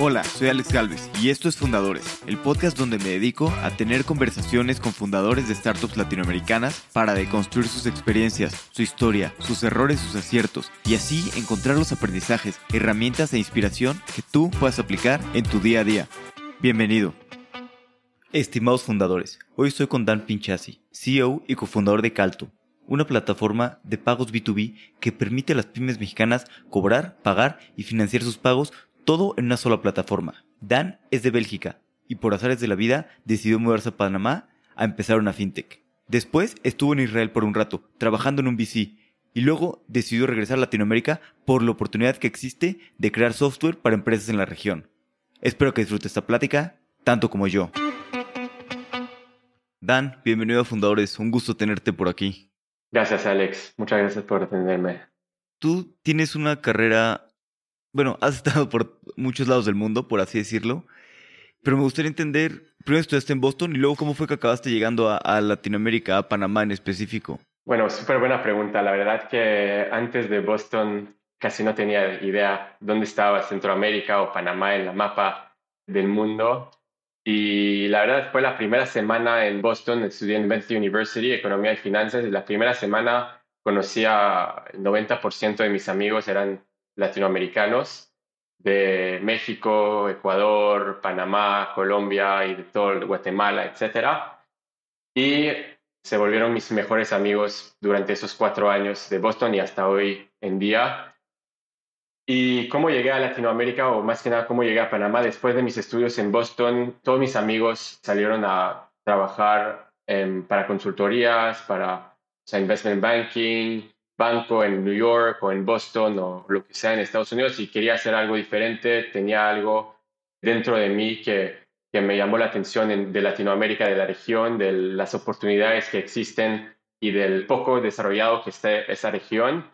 Hola, soy Alex Galvez y esto es Fundadores, el podcast donde me dedico a tener conversaciones con fundadores de startups latinoamericanas para deconstruir sus experiencias, su historia, sus errores, sus aciertos y así encontrar los aprendizajes, herramientas e inspiración que tú puedas aplicar en tu día a día. Bienvenido. Estimados fundadores, hoy estoy con Dan Pinchasi, CEO y cofundador de Calto, una plataforma de pagos B2B que permite a las pymes mexicanas cobrar, pagar y financiar sus pagos todo en una sola plataforma. Dan es de Bélgica y por azares de la vida decidió mudarse a Panamá a empezar una fintech. Después estuvo en Israel por un rato, trabajando en un VC, y luego decidió regresar a Latinoamérica por la oportunidad que existe de crear software para empresas en la región. Espero que disfrute esta plática, tanto como yo. Dan, bienvenido a Fundadores, un gusto tenerte por aquí. Gracias Alex, muchas gracias por atenderme. Tú tienes una carrera bueno, has estado por muchos lados del mundo, por así decirlo, pero me gustaría entender, primero estudiaste en Boston y luego cómo fue que acabaste llegando a, Latinoamérica, a Panamá en específico. Bueno, súper buena pregunta. La verdad que antes de Boston casi no tenía idea dónde estaba Centroamérica o Panamá en la mapa del mundo. Y la verdad fue la primera semana en Boston, estudié en Bentley University, Economía y Finanzas, y la primera semana conocí a el 90% de mis amigos eran latinoamericanos de México, Ecuador, Panamá, Colombia y de todo Guatemala, etc. Y se volvieron mis mejores amigos durante esos cuatro años de Boston y hasta hoy en día. Y cómo llegué a Latinoamérica, o más que nada cómo llegué a Panamá, después de mis estudios en Boston, todos mis amigos salieron a trabajar para consultorías, para investment banking, banco en New York o en Boston o lo que sea en Estados Unidos y quería hacer algo diferente, tenía algo dentro de mí que, que me llamó la atención de Latinoamérica, de la región, de las oportunidades que existen y del poco desarrollado que está esa región.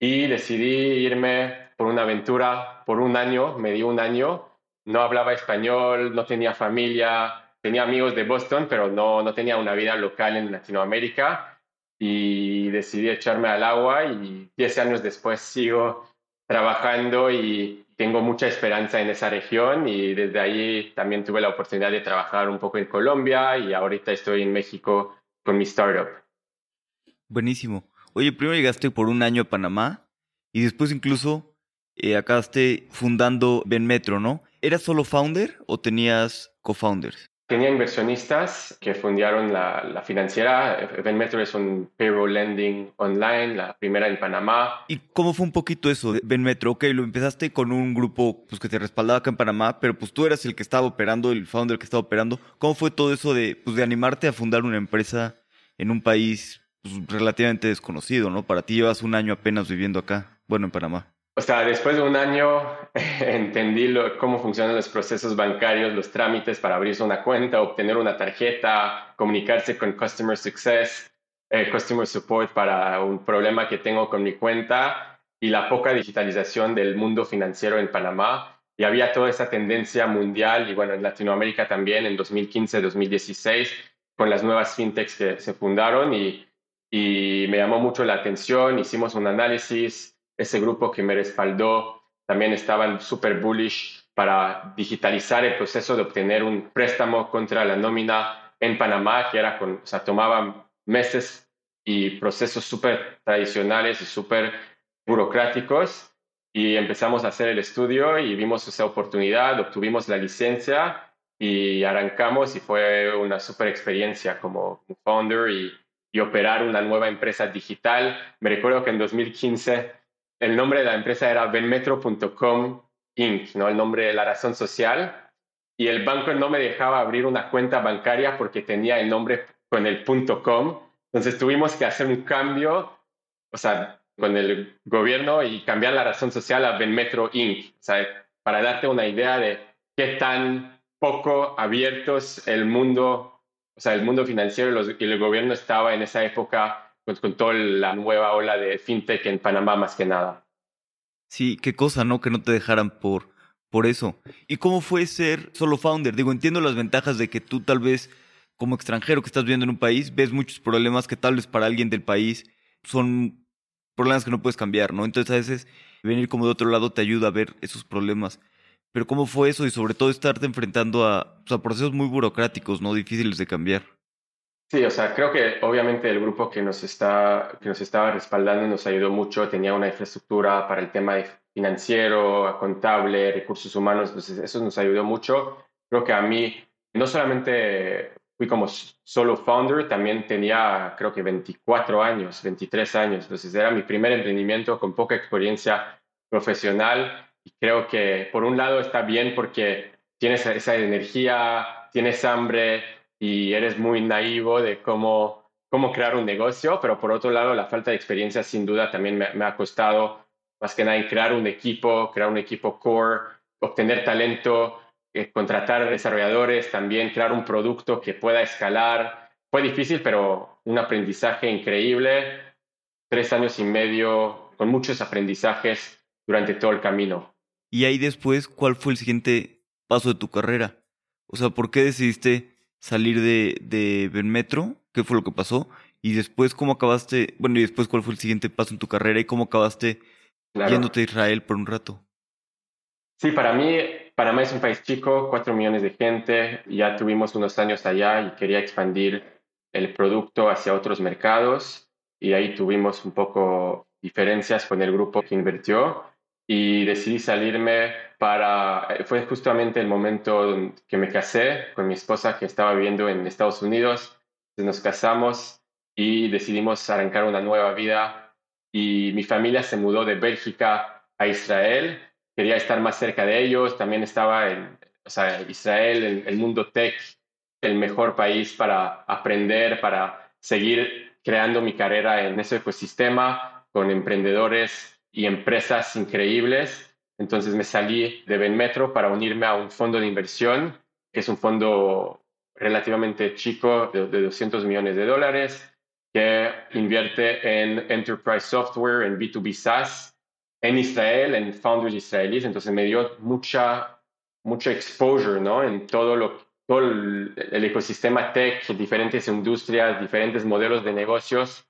Y decidí irme por una aventura por un año, me dio un año, no hablaba español, no tenía familia, tenía amigos de Boston, pero no, no tenía una vida local en Latinoamérica y decidí echarme al agua y 10 años después sigo trabajando y tengo mucha esperanza en esa región y desde ahí también tuve la oportunidad de trabajar un poco en Colombia y ahorita estoy en México con mi startup. Buenísimo. Oye, primero llegaste por un año a Panamá y después incluso eh, acabaste fundando Benmetro, ¿no? ¿Eras solo founder o tenías co-founders? Tenía inversionistas que fundaron la, financiera. Benmetro es un payroll lending online, la primera en Panamá. ¿Y cómo fue un poquito eso de Benmetro? Ok, lo empezaste con un grupo pues, que te respaldaba acá en Panamá, pero pues tú eras el que estaba operando, el founder que estaba operando. ¿Cómo fue todo eso de, pues, de animarte a fundar una empresa en un país pues, relativamente desconocido, ¿no? Para ti llevas un año apenas viviendo acá, bueno, en Panamá. O sea, después de un año entendí cómo funcionan los procesos bancarios, los trámites para abrirse una cuenta, obtener una tarjeta, comunicarse con Customer Success, eh, Customer Support para un problema que tengo con mi cuenta y la poca digitalización del mundo financiero en Panamá. Y había toda esa tendencia mundial y bueno, en Latinoamérica también en 2015-2016 con las nuevas fintechs que se fundaron y, y me llamó mucho la atención. Hicimos un análisis ese grupo que me respaldó también estaban súper bullish para digitalizar el proceso de obtener un préstamo contra la nómina en Panamá, que era con, o sea, tomaba meses y procesos súper tradicionales y súper burocráticos. Y empezamos a hacer el estudio y vimos esa oportunidad, obtuvimos la licencia y arrancamos y fue una súper experiencia como founder y, y operar una nueva empresa digital. Me recuerdo que en 2015 el nombre de la empresa era benmetro.com Inc., ¿no? el nombre de la razón social, y el banco no me dejaba abrir una cuenta bancaria porque tenía el nombre con el .com, entonces tuvimos que hacer un cambio, o sea, con el gobierno y cambiar la razón social a Benmetro Inc., o sea, para darte una idea de qué tan poco abiertos el mundo, o sea, el mundo financiero y el gobierno estaba en esa época pues, con toda la nueva ola de fintech en Panamá más que nada. Sí, qué cosa, ¿no? Que no te dejaran por, por eso. ¿Y cómo fue ser solo founder? Digo, entiendo las ventajas de que tú tal vez como extranjero que estás viviendo en un país ves muchos problemas que tal vez para alguien del país son problemas que no puedes cambiar, ¿no? Entonces a veces venir como de otro lado te ayuda a ver esos problemas. Pero ¿cómo fue eso? Y sobre todo estarte enfrentando a, pues, a procesos muy burocráticos, ¿no? Difíciles de cambiar. Sí, o sea, creo que obviamente el grupo que nos, está, que nos estaba respaldando nos ayudó mucho, tenía una infraestructura para el tema financiero, contable, recursos humanos, entonces eso nos ayudó mucho. Creo que a mí, no solamente fui como solo founder, también tenía creo que 24 años, 23 años, entonces era mi primer emprendimiento con poca experiencia profesional y creo que por un lado está bien porque tienes esa energía, tienes hambre, y eres muy naivo de cómo, cómo crear un negocio, pero por otro lado, la falta de experiencia sin duda también me, ha costado más que nada en crear un equipo, crear un equipo core, obtener talento, eh, contratar desarrolladores, también crear un producto que pueda escalar. Fue difícil, pero un aprendizaje increíble. Tres años y medio con muchos aprendizajes durante todo el camino. Y ahí después, ¿cuál fue el siguiente paso de tu carrera? O sea, ¿por qué decidiste salir de, de Benmetro, qué fue lo que pasó, y después cómo acabaste, bueno, y después cuál fue el siguiente paso en tu carrera y cómo acabaste yéndote a Israel por un rato. Sí, para mí, Panamá es un país chico, cuatro millones de gente, ya tuvimos unos años allá y quería expandir el producto hacia otros mercados y ahí tuvimos un poco diferencias con el grupo que invirtió y decidí salirme para, eh, fue justamente el momento que me casé con mi esposa que estaba viviendo en Estados Unidos, nos casamos y decidimos arrancar una nueva vida. Y mi familia se mudó de Bélgica a Israel, quería estar más cerca de ellos, también estaba en, o sea, Israel, el, el mundo tech, el mejor país para aprender, para seguir creando mi carrera en ese ecosistema con emprendedores y empresas increíbles. Entonces me salí de Benmetro para unirme a un fondo de inversión, que es un fondo relativamente chico de, 200 millones de dólares, que invierte en enterprise software, en B2B SaaS, en Israel, en founders israelíes. Entonces me dio mucha, mucha exposure ¿no? en todo, lo, todo el ecosistema tech, diferentes industrias, diferentes modelos de negocios,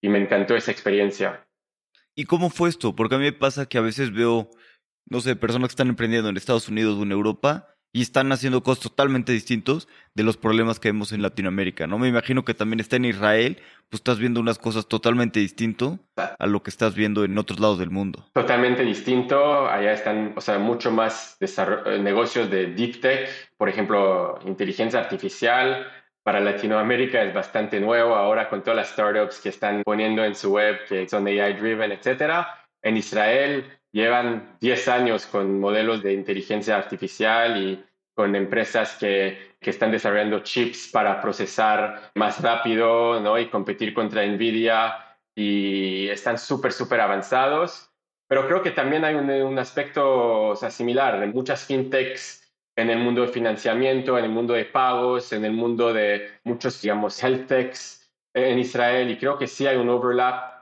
y me encantó esa experiencia. ¿Y cómo fue esto? Porque a mí me pasa que a veces veo, no sé, personas que están emprendiendo en Estados Unidos o en Europa y están haciendo cosas totalmente distintos de los problemas que vemos en Latinoamérica, ¿no? Me imagino que también está en Israel, pues estás viendo unas cosas totalmente distintas a lo que estás viendo en otros lados del mundo. Totalmente distinto, allá están, o sea, mucho más eh, negocios de deep tech, por ejemplo, inteligencia artificial, para Latinoamérica es bastante nuevo ahora con todas las startups que están poniendo en su web que son AI driven, etcétera. En Israel llevan 10 años con modelos de inteligencia artificial y con empresas que, que están desarrollando chips para procesar más rápido ¿no? y competir contra Nvidia y están súper, súper avanzados. Pero creo que también hay un, un aspecto o sea, similar. En muchas fintechs en el mundo de financiamiento, en el mundo de pagos, en el mundo de muchos, digamos, health techs en Israel y creo que sí hay un overlap.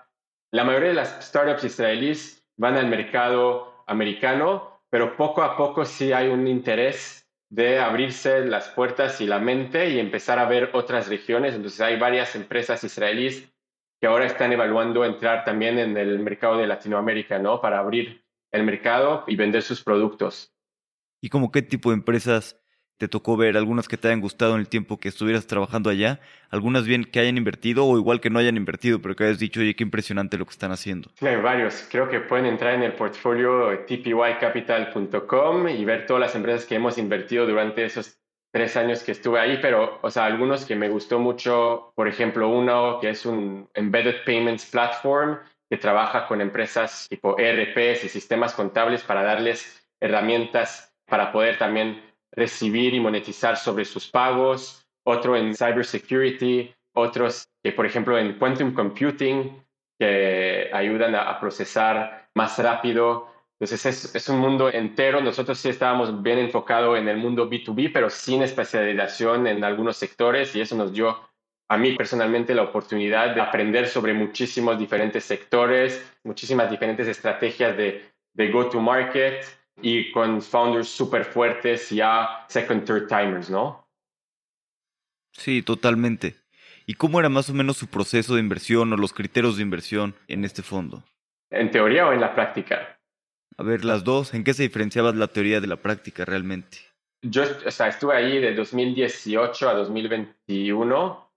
La mayoría de las startups israelíes van al mercado americano, pero poco a poco sí hay un interés de abrirse las puertas y la mente y empezar a ver otras regiones. Entonces hay varias empresas israelíes que ahora están evaluando entrar también en el mercado de Latinoamérica, ¿no? Para abrir el mercado y vender sus productos y como qué tipo de empresas te tocó ver, algunas que te hayan gustado en el tiempo que estuvieras trabajando allá, algunas bien que hayan invertido o igual que no hayan invertido, pero que hayas dicho, oye, qué impresionante lo que están haciendo. Hay varios. Creo que pueden entrar en el portfolio tpycapital.com y ver todas las empresas que hemos invertido durante esos tres años que estuve ahí, pero, o sea, algunos que me gustó mucho, por ejemplo, uno que es un Embedded Payments Platform que trabaja con empresas tipo ERPs y sistemas contables para darles herramientas para poder también recibir y monetizar sobre sus pagos, otro en cybersecurity, otros que, por ejemplo, en quantum computing, que ayudan a, procesar más rápido. Entonces es, un mundo entero. Nosotros sí estábamos bien enfocados en el mundo B2B, pero sin especialización en algunos sectores y eso nos dio a mí personalmente la oportunidad de aprender sobre muchísimos diferentes sectores, muchísimas diferentes estrategias de, de go-to-market y con founders súper fuertes, ya second, third timers, ¿no? Sí, totalmente. ¿Y cómo era más o menos su proceso de inversión o los criterios de inversión en este fondo? ¿En teoría o en la práctica? A ver, las dos, ¿en qué se diferenciaba la teoría de la práctica realmente? Yo o sea, estuve ahí de 2018 a 2021.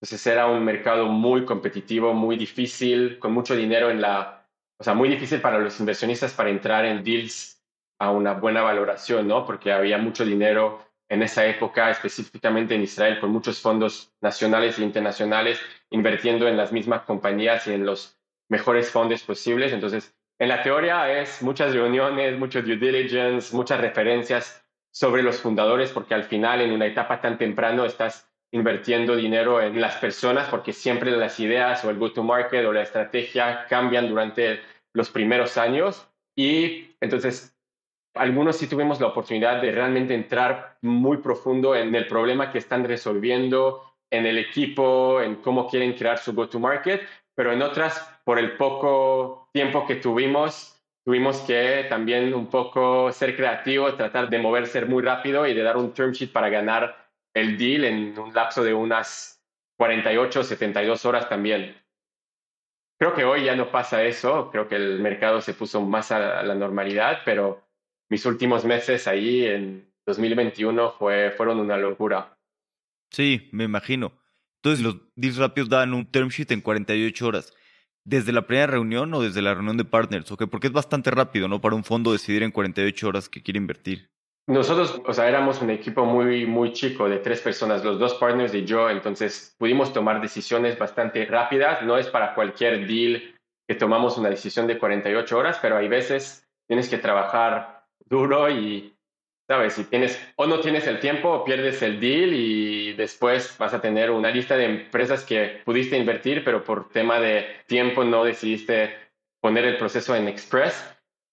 Entonces era un mercado muy competitivo, muy difícil, con mucho dinero en la... O sea, muy difícil para los inversionistas para entrar en deals a una buena valoración, ¿no? Porque había mucho dinero en esa época, específicamente en Israel, con muchos fondos nacionales e internacionales invirtiendo en las mismas compañías y en los mejores fondos posibles. Entonces, en la teoría es muchas reuniones, mucho due diligence, muchas referencias sobre los fundadores, porque al final, en una etapa tan temprano, estás invirtiendo dinero en las personas, porque siempre las ideas o el go-to-market o la estrategia cambian durante los primeros años. Y entonces algunos sí tuvimos la oportunidad de realmente entrar muy profundo en el problema que están resolviendo, en el equipo, en cómo quieren crear su go-to-market, pero en otras, por el poco tiempo que tuvimos, tuvimos que también un poco ser creativos, tratar de moverse muy rápido y de dar un term sheet para ganar el deal en un lapso de unas 48, 72 horas también. Creo que hoy ya no pasa eso, creo que el mercado se puso más a la normalidad, pero mis últimos meses ahí en 2021 fue, fueron una locura. Sí, me imagino. Entonces los deals rápidos dan un term sheet en 48 horas. ¿Desde la primera reunión o desde la reunión de partners? ¿O Porque es bastante rápido, ¿no? Para un fondo decidir en 48 horas que quiere invertir. Nosotros, o sea, éramos un equipo muy, muy chico de tres personas, los dos partners y yo, entonces pudimos tomar decisiones bastante rápidas. No es para cualquier deal que tomamos una decisión de 48 horas, pero hay veces tienes que trabajar duro y, ¿sabes? Si tienes o no tienes el tiempo o pierdes el deal y después vas a tener una lista de empresas que pudiste invertir, pero por tema de tiempo no decidiste poner el proceso en Express.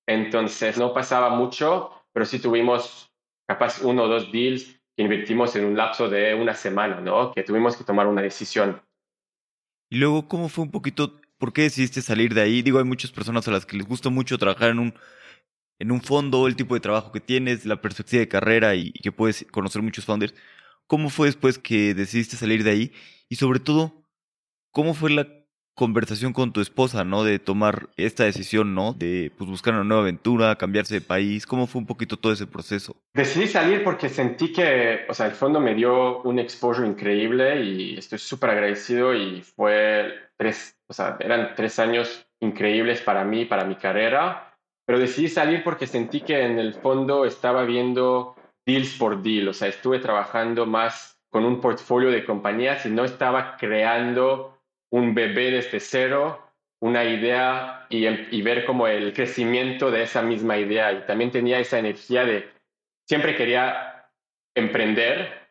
Entonces no pasaba mucho, pero sí tuvimos capaz uno o dos deals que invertimos en un lapso de una semana, ¿no? Que tuvimos que tomar una decisión. Y luego, ¿cómo fue un poquito? ¿Por qué decidiste salir de ahí? Digo, hay muchas personas a las que les gusta mucho trabajar en un en un fondo, el tipo de trabajo que tienes, la perspectiva de carrera y, que puedes conocer muchos founders. ¿Cómo fue después que decidiste salir de ahí? Y sobre todo, ¿cómo fue la conversación con tu esposa, ¿no? De tomar esta decisión, ¿no? De pues, buscar una nueva aventura, cambiarse de país. ¿Cómo fue un poquito todo ese proceso? Decidí salir porque sentí que, o sea, el fondo me dio un exposure increíble y estoy súper agradecido y fue tres, o sea, eran tres años increíbles para mí, para mi carrera pero decidí salir porque sentí que en el fondo estaba viendo deals por deal, o sea, estuve trabajando más con un portfolio de compañías y no estaba creando un bebé desde cero, una idea y, y ver como el crecimiento de esa misma idea. Y también tenía esa energía de, siempre quería emprender,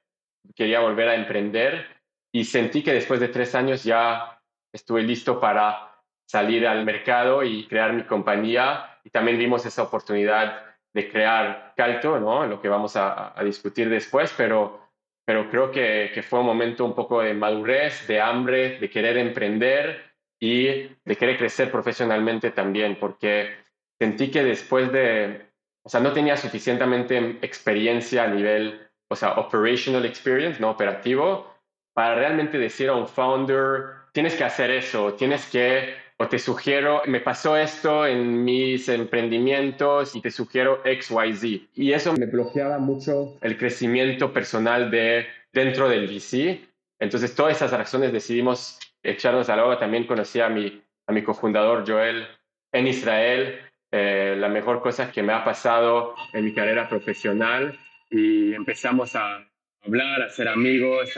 quería volver a emprender y sentí que después de tres años ya estuve listo para salir al mercado y crear mi compañía y también vimos esa oportunidad de crear Calto, ¿no? Lo que vamos a, discutir después, pero, pero creo que, que, fue un momento un poco de madurez, de hambre, de querer emprender y de querer crecer profesionalmente también, porque sentí que después de, o sea, no tenía suficientemente experiencia a nivel, o sea, operational experience, no operativo, para realmente decir a un founder, tienes que hacer eso, tienes que o te sugiero, me pasó esto en mis emprendimientos y te sugiero X, Y, eso me bloqueaba mucho el crecimiento personal de dentro del VC. Entonces, todas esas razones decidimos echarnos a la obra. También conocí a mi, a mi cofundador Joel en Israel. Eh, la mejor cosa que me ha pasado en mi carrera profesional y empezamos a hablar, a ser amigos.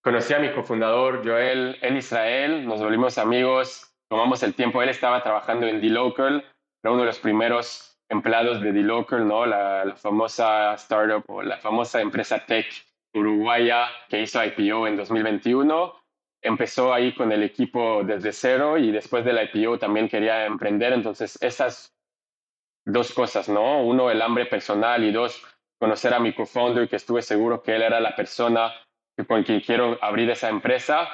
Conocí a mi cofundador Joel en Israel, nos volvimos amigos tomamos el tiempo. Él estaba trabajando en D-Local, era uno de los primeros empleados de D-Local, ¿no? La, famosa startup o la famosa empresa tech uruguaya que hizo IPO en 2021. Empezó ahí con el equipo desde cero y después del IPO también quería emprender. Entonces, esas dos cosas, ¿no? Uno, el hambre personal y dos, conocer a mi co-founder que estuve seguro que él era la persona con quien quiero abrir esa empresa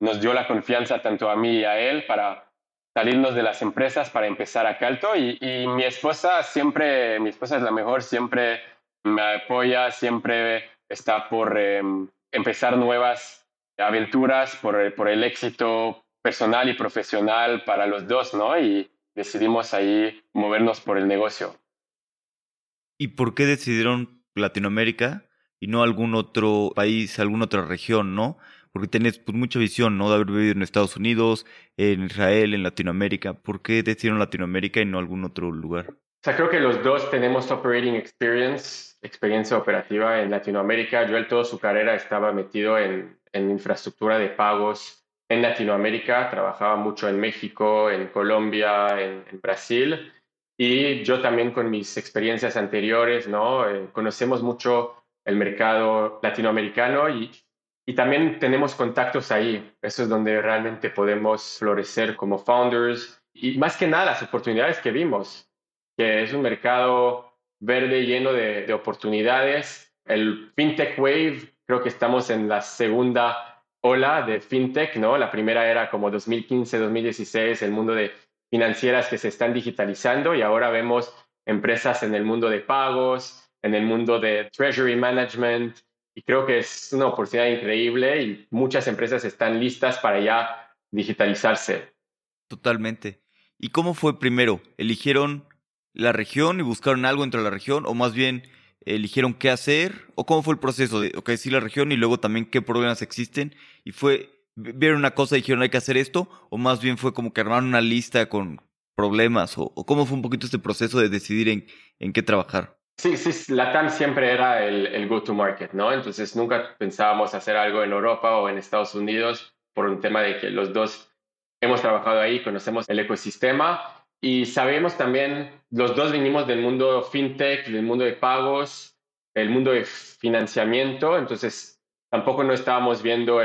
nos dio la confianza tanto a mí y a él para salirnos de las empresas para empezar a Calto y, mi esposa siempre, mi esposa es la mejor, siempre me apoya, siempre está por em, empezar nuevas aventuras, por, por el éxito personal y profesional para los dos, ¿no? Y, decidimos ahí movernos por el negocio. ¿Y por qué decidieron Latinoamérica y no algún otro país, alguna otra región, no? Porque tienes pues, mucha visión, ¿no? De haber vivido en Estados Unidos, en Israel, en Latinoamérica. ¿Por qué decidieron Latinoamérica y no algún otro lugar? O sea, creo que los dos tenemos operating experience, experiencia operativa en Latinoamérica. Joel toda su carrera estaba metido en, en infraestructura de pagos en Latinoamérica, trabajaba mucho en México, en Colombia, en, en Brasil. Y yo también con mis experiencias anteriores, ¿no? Eh, conocemos mucho el mercado latinoamericano y, y también tenemos contactos ahí. Eso es donde realmente podemos florecer como founders y más que nada las oportunidades que vimos, que es un mercado verde lleno de, de oportunidades. El FinTech Wave, creo que estamos en la segunda ola de FinTech, ¿no? La primera era como 2015, 2016, el mundo de financieras que se están digitalizando y ahora vemos empresas en el mundo de pagos, en el mundo de treasury management y creo que es una oportunidad increíble y muchas empresas están listas para ya digitalizarse. Totalmente. ¿Y cómo fue primero? ¿Eligieron la región y buscaron algo entre la región o más bien eligieron qué hacer o cómo fue el proceso de, ok, sí la región y luego también qué problemas existen y fue vieron una cosa y dijeron hay que hacer esto? ¿O más bien fue como que armaron una lista con problemas? ¿O, cómo fue un poquito este proceso de decidir en, en qué trabajar? Sí, sí, la TAM siempre era el, el go-to-market, ¿no? Entonces nunca pensábamos hacer algo en Europa o en Estados Unidos por un tema de que los dos hemos trabajado ahí, conocemos el ecosistema y sabemos también, los dos vinimos del mundo fintech, del mundo de pagos, el mundo de financiamiento, entonces tampoco no estábamos viendo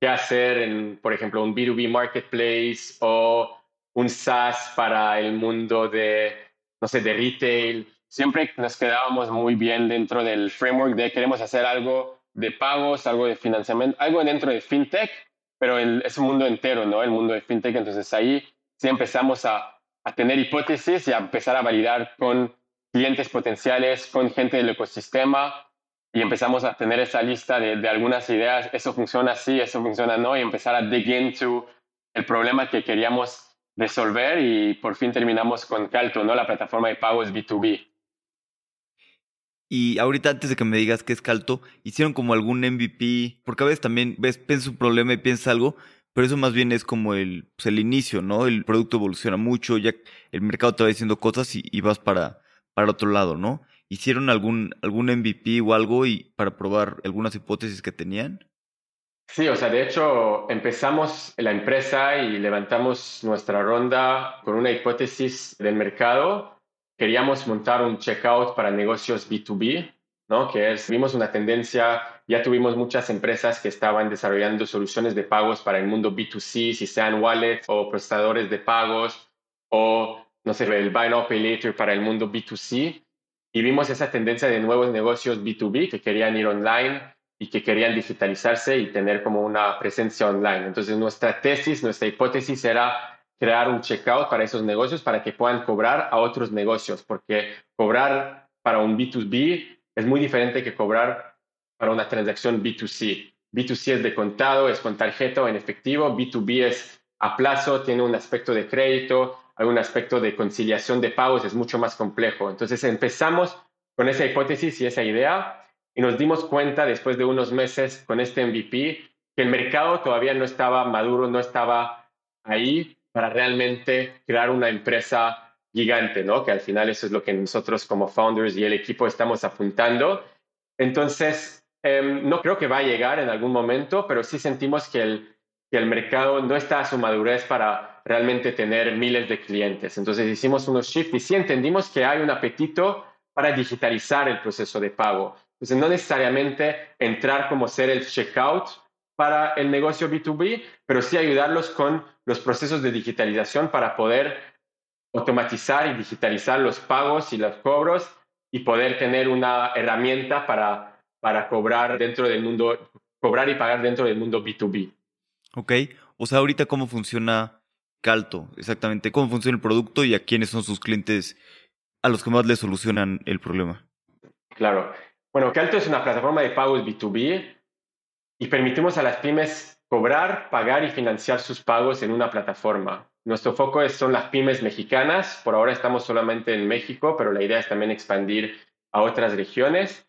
qué hacer en, por ejemplo, un B2B marketplace o un SaaS para el mundo de, no sé, de retail. Siempre nos quedábamos muy bien dentro del framework de queremos hacer algo de pagos, algo de financiamiento, algo dentro de fintech, pero es un mundo entero, ¿no? El mundo de fintech. Entonces ahí sí empezamos a, a tener hipótesis y a empezar a validar con clientes potenciales, con gente del ecosistema, y empezamos a tener esa lista de, de, algunas ideas, eso funciona así, eso funciona no, y empezar a dig into el problema que queríamos resolver y por fin terminamos con Calto, ¿no? La plataforma de pagos B2B. Y ahorita antes de que me digas qué es Calto, hicieron como algún MVP, porque a veces también ves, piensas un problema y piensas algo, pero eso más bien es como el, pues el inicio, ¿no? El producto evoluciona mucho, ya el mercado te va diciendo cosas y, y vas para, para otro lado, ¿no? ¿Hicieron algún, algún MVP o algo y para probar algunas hipótesis que tenían? Sí, o sea, de hecho empezamos la empresa y levantamos nuestra ronda con una hipótesis del mercado. Queríamos montar un checkout para negocios B2B, ¿no? Que es, vimos una tendencia, ya tuvimos muchas empresas que estaban desarrollando soluciones de pagos para el mundo B2C, si sean wallets o procesadores de pagos o, no sé, el Buy Now Pay Later para el mundo B2C y vimos esa tendencia de nuevos negocios B2B que querían ir online y que querían digitalizarse y tener como una presencia online. Entonces nuestra tesis, nuestra hipótesis era crear un checkout para esos negocios para que puedan cobrar a otros negocios, porque cobrar para un B2B es muy diferente que cobrar para una transacción B2C. B2C es de contado, es con tarjeta o en efectivo, B2B es a plazo, tiene un aspecto de crédito, algún aspecto de conciliación de pagos es mucho más complejo. Entonces empezamos con esa hipótesis y esa idea y nos dimos cuenta después de unos meses con este MVP que el mercado todavía no estaba maduro, no estaba ahí para realmente crear una empresa gigante, ¿no? Que al final eso es lo que nosotros como founders y el equipo estamos apuntando. Entonces, em, no creo que va a llegar en algún momento, pero sí sentimos que el, que el mercado no está a su madurez para realmente tener miles de clientes. Entonces hicimos unos shifts y sí entendimos que hay un apetito para digitalizar el proceso de pago. Entonces no necesariamente entrar como ser el checkout para el negocio B2B, pero sí ayudarlos con los procesos de digitalización para poder automatizar y digitalizar los pagos y los cobros y poder tener una herramienta para, para cobrar dentro del mundo, cobrar y pagar dentro del mundo B2B. Ok, o sea, ahorita cómo funciona Calto, exactamente, cómo funciona el producto y a quiénes son sus clientes a los que más le solucionan el problema. Claro. Bueno, Calto es una plataforma de pagos B2B y permitimos a las pymes cobrar, pagar y financiar sus pagos en una plataforma. Nuestro foco son las pymes mexicanas. Por ahora estamos solamente en México, pero la idea es también expandir a otras regiones.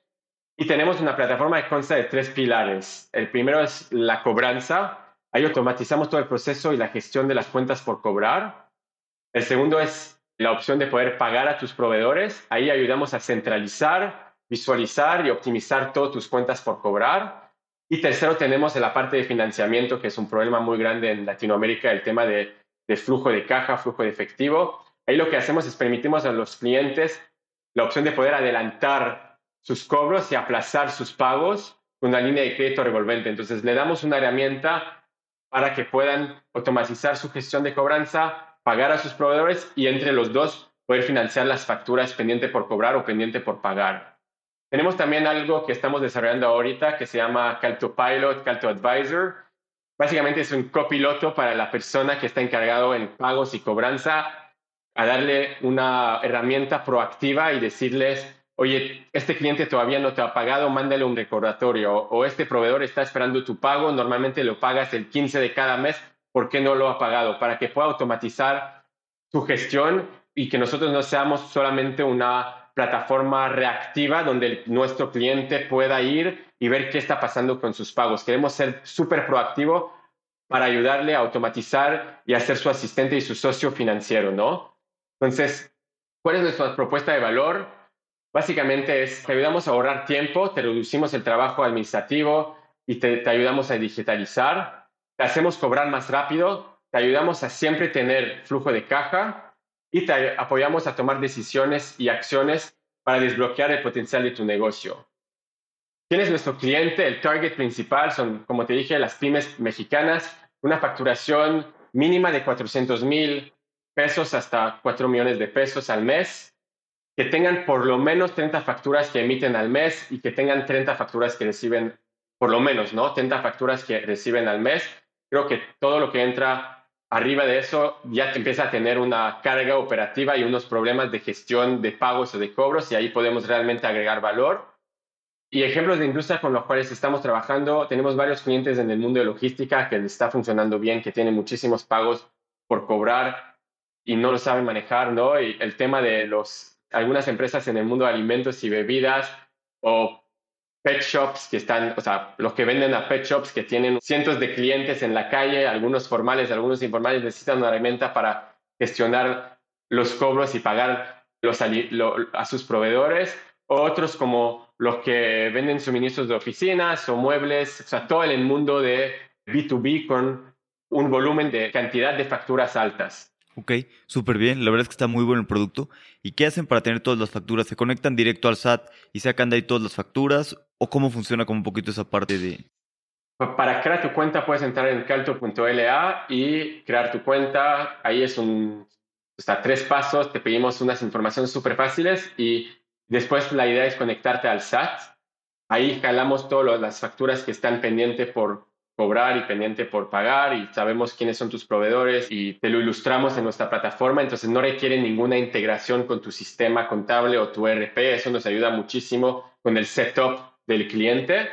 Y tenemos una plataforma que consta de tres pilares. El primero es la cobranza. Ahí automatizamos todo el proceso y la gestión de las cuentas por cobrar. El segundo es la opción de poder pagar a tus proveedores. Ahí ayudamos a centralizar, visualizar y optimizar todas tus cuentas por cobrar. Y tercero, tenemos la parte de financiamiento, que es un problema muy grande en Latinoamérica, el tema de de flujo de caja, flujo de efectivo. Ahí lo que hacemos es permitimos a los clientes la opción de poder adelantar sus cobros y aplazar sus pagos con una línea de crédito revolvente. Entonces, le damos una herramienta para que puedan automatizar su gestión de cobranza, pagar a sus proveedores y entre los dos poder financiar las facturas pendiente por cobrar o pendiente por pagar. Tenemos también algo que estamos desarrollando ahorita que se llama Calto Pilot, Calto Advisor, Básicamente es un copiloto para la persona que está encargado en pagos y cobranza, a darle una herramienta proactiva y decirles, oye, este cliente todavía no te ha pagado, mándale un recordatorio, o este proveedor está esperando tu pago, normalmente lo pagas el 15 de cada mes, ¿por qué no lo ha pagado? Para que pueda automatizar su gestión y que nosotros no seamos solamente una plataforma reactiva donde nuestro cliente pueda ir y ver qué está pasando con sus pagos. Queremos ser súper proactivo para ayudarle a automatizar y a ser su asistente y su socio financiero, ¿no? Entonces, ¿cuál es nuestra propuesta de valor? Básicamente es, te ayudamos a ahorrar tiempo, te reducimos el trabajo administrativo y te, te ayudamos a digitalizar, te hacemos cobrar más rápido, te ayudamos a siempre tener flujo de caja y te apoyamos a tomar decisiones y acciones para desbloquear el potencial de tu negocio. ¿Quién es nuestro cliente? El target principal son, como te dije, las pymes mexicanas, una facturación mínima de 400 mil pesos hasta 4 millones de pesos al mes, que tengan por lo menos 30 facturas que emiten al mes y que tengan 30 facturas que reciben, por lo menos, ¿no? 30 facturas que reciben al mes. Creo que todo lo que entra arriba de eso ya empieza a tener una carga operativa y unos problemas de gestión de pagos o de cobros y ahí podemos realmente agregar valor. Y ejemplos de industria con los cuales estamos trabajando, tenemos varios clientes en el mundo de logística que les está funcionando bien, que tienen muchísimos pagos por cobrar y no lo saben manejar, ¿no? Y el tema de los, algunas empresas en el mundo de alimentos y bebidas o pet shops que están, o sea, los que venden a pet shops que tienen cientos de clientes en la calle, algunos formales, algunos informales, necesitan una herramienta para gestionar los cobros y pagar a sus proveedores otros como los que venden suministros de oficinas o muebles, o sea, todo el mundo de B2B con un volumen de cantidad de facturas altas. Ok, súper bien. La verdad es que está muy bueno el producto. ¿Y qué hacen para tener todas las facturas? ¿Se conectan directo al SAT y sacan de ahí todas las facturas? ¿O cómo funciona como un poquito esa parte de...? Para crear tu cuenta puedes entrar en calto.la y crear tu cuenta. Ahí es un... Está tres pasos. Te pedimos unas informaciones súper fáciles y Después la idea es conectarte al SAT. Ahí jalamos todas las facturas que están pendientes por cobrar y pendiente por pagar y sabemos quiénes son tus proveedores y te lo ilustramos en nuestra plataforma, entonces no requiere ninguna integración con tu sistema contable o tu ERP, eso nos ayuda muchísimo con el setup del cliente,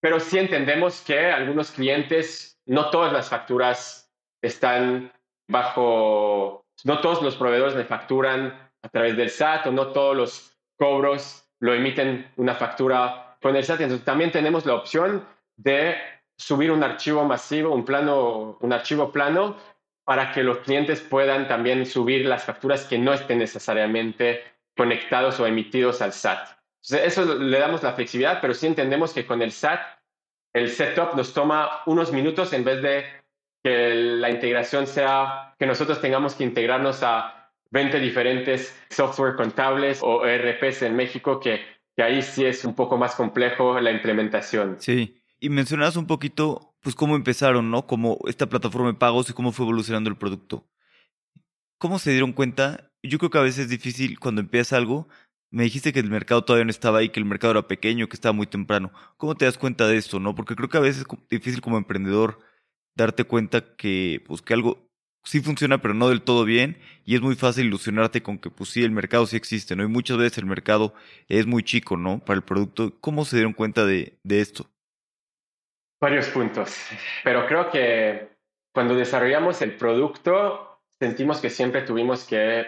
pero sí entendemos que algunos clientes, no todas las facturas están bajo, no todos los proveedores le facturan a través del SAT o no todos los cobros lo emiten una factura con el SAT. Entonces también tenemos la opción de subir un archivo masivo, un plano, un archivo plano para que los clientes puedan también subir las facturas que no estén necesariamente conectados o emitidos al SAT. Entonces, eso le damos la flexibilidad, pero sí entendemos que con el SAT el setup nos toma unos minutos en vez de que la integración sea que nosotros tengamos que integrarnos a 20 diferentes software contables o ERPs en México que, que ahí sí es un poco más complejo la implementación. Sí, y mencionabas un poquito, pues cómo empezaron, ¿no? Como esta plataforma de pagos y cómo fue evolucionando el producto. ¿Cómo se dieron cuenta? Yo creo que a veces es difícil cuando empieza algo. Me dijiste que el mercado todavía no estaba ahí, que el mercado era pequeño, que estaba muy temprano. ¿Cómo te das cuenta de esto, no? Porque creo que a veces es difícil como emprendedor darte cuenta que, pues, que algo sí funciona, pero no del todo bien, y es muy fácil ilusionarte con que, pues sí, el mercado sí existe, ¿no? Y muchas veces el mercado es muy chico, ¿no? Para el producto. ¿Cómo se dieron cuenta de, de esto? Varios puntos, pero creo que cuando desarrollamos el producto, sentimos que siempre tuvimos que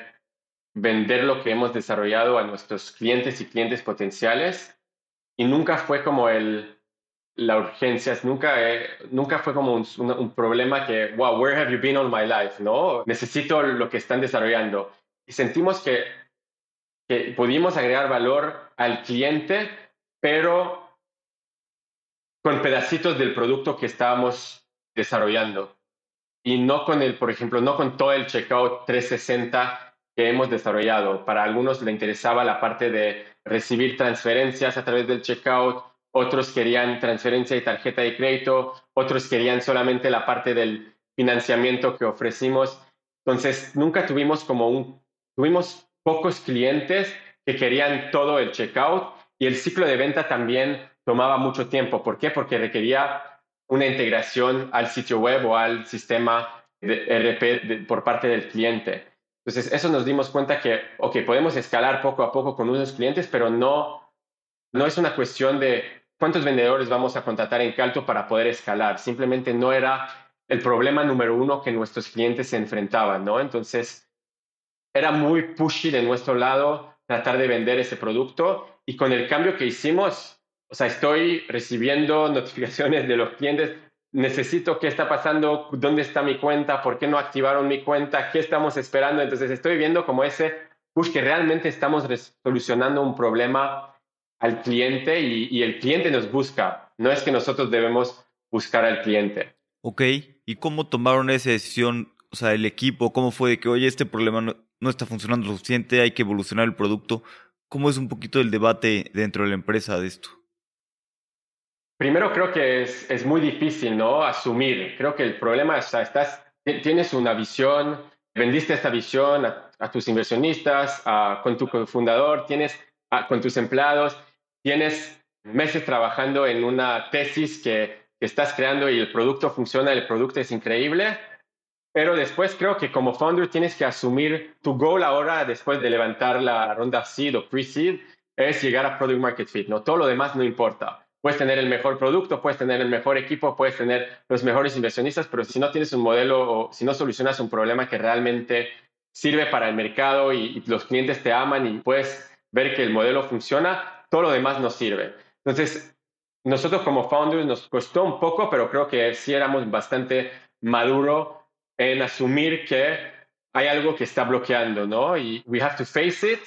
vender lo que hemos desarrollado a nuestros clientes y clientes potenciales y nunca fue como el, la urgencia, nunca, nunca fue como un, un, problema que, wow, where have you been all my life? ¿no? Necesito lo que están desarrollando. Y sentimos que, que pudimos agregar valor al cliente, pero con pedacitos del producto que estábamos desarrollando. Y no con el, por ejemplo, no con todo el checkout 360 que hemos desarrollado. Para algunos le interesaba la parte de recibir transferencias a través del checkout, otros querían transferencia y tarjeta de crédito, otros querían solamente la parte del financiamiento que ofrecimos. Entonces, nunca tuvimos como un, tuvimos pocos clientes que querían todo el checkout y el ciclo de venta también tomaba mucho tiempo. ¿Por qué? Porque requería una integración al sitio web o al sistema de RP por parte del cliente. Entonces, eso nos dimos cuenta que, ok, podemos escalar poco a poco con unos clientes, pero no, no es una cuestión de cuántos vendedores vamos a contratar en Calto para poder escalar. Simplemente no era el problema número uno que nuestros clientes se enfrentaban, ¿no? Entonces, era muy pushy de nuestro lado tratar de vender ese producto y con el cambio que hicimos, o sea, estoy recibiendo notificaciones de los clientes, necesito qué está pasando, dónde está mi cuenta, por qué no activaron mi cuenta, qué estamos esperando. Entonces estoy viendo como ese push que realmente estamos solucionando un problema al cliente y, el cliente nos busca. No es que nosotros debemos buscar al cliente. Ok, ¿y cómo tomaron esa decisión? O sea, el equipo, ¿cómo fue de que, oye, este problema no, no está funcionando lo suficiente, hay que evolucionar el producto? ¿Cómo es un poquito el debate dentro de la empresa de esto? Primero creo que es, muy difícil, ¿no? Asumir. Creo que el problema es, estás, tienes una visión, vendiste esta visión a, tus inversionistas, con tu fundador, tienes con tus empleados, tienes meses trabajando en una tesis que, que estás creando y el producto funciona, el producto es increíble, pero después creo que como founder tienes que asumir tu goal ahora, después de levantar la ronda seed o pre-seed, es llegar a product market fit, ¿no? Todo lo demás no importa. Puedes tener el mejor producto, puedes tener el mejor equipo, puedes tener los mejores inversionistas, pero si no tienes un modelo o si no solucionas un problema que realmente sirve para el mercado y, los clientes te aman y puedes ver que el modelo funciona, todo lo demás no sirve. Entonces, nosotros como founders nos costó un poco, pero creo que sí éramos bastante maduros en asumir que hay algo que está bloqueando, ¿no? Y we have to face it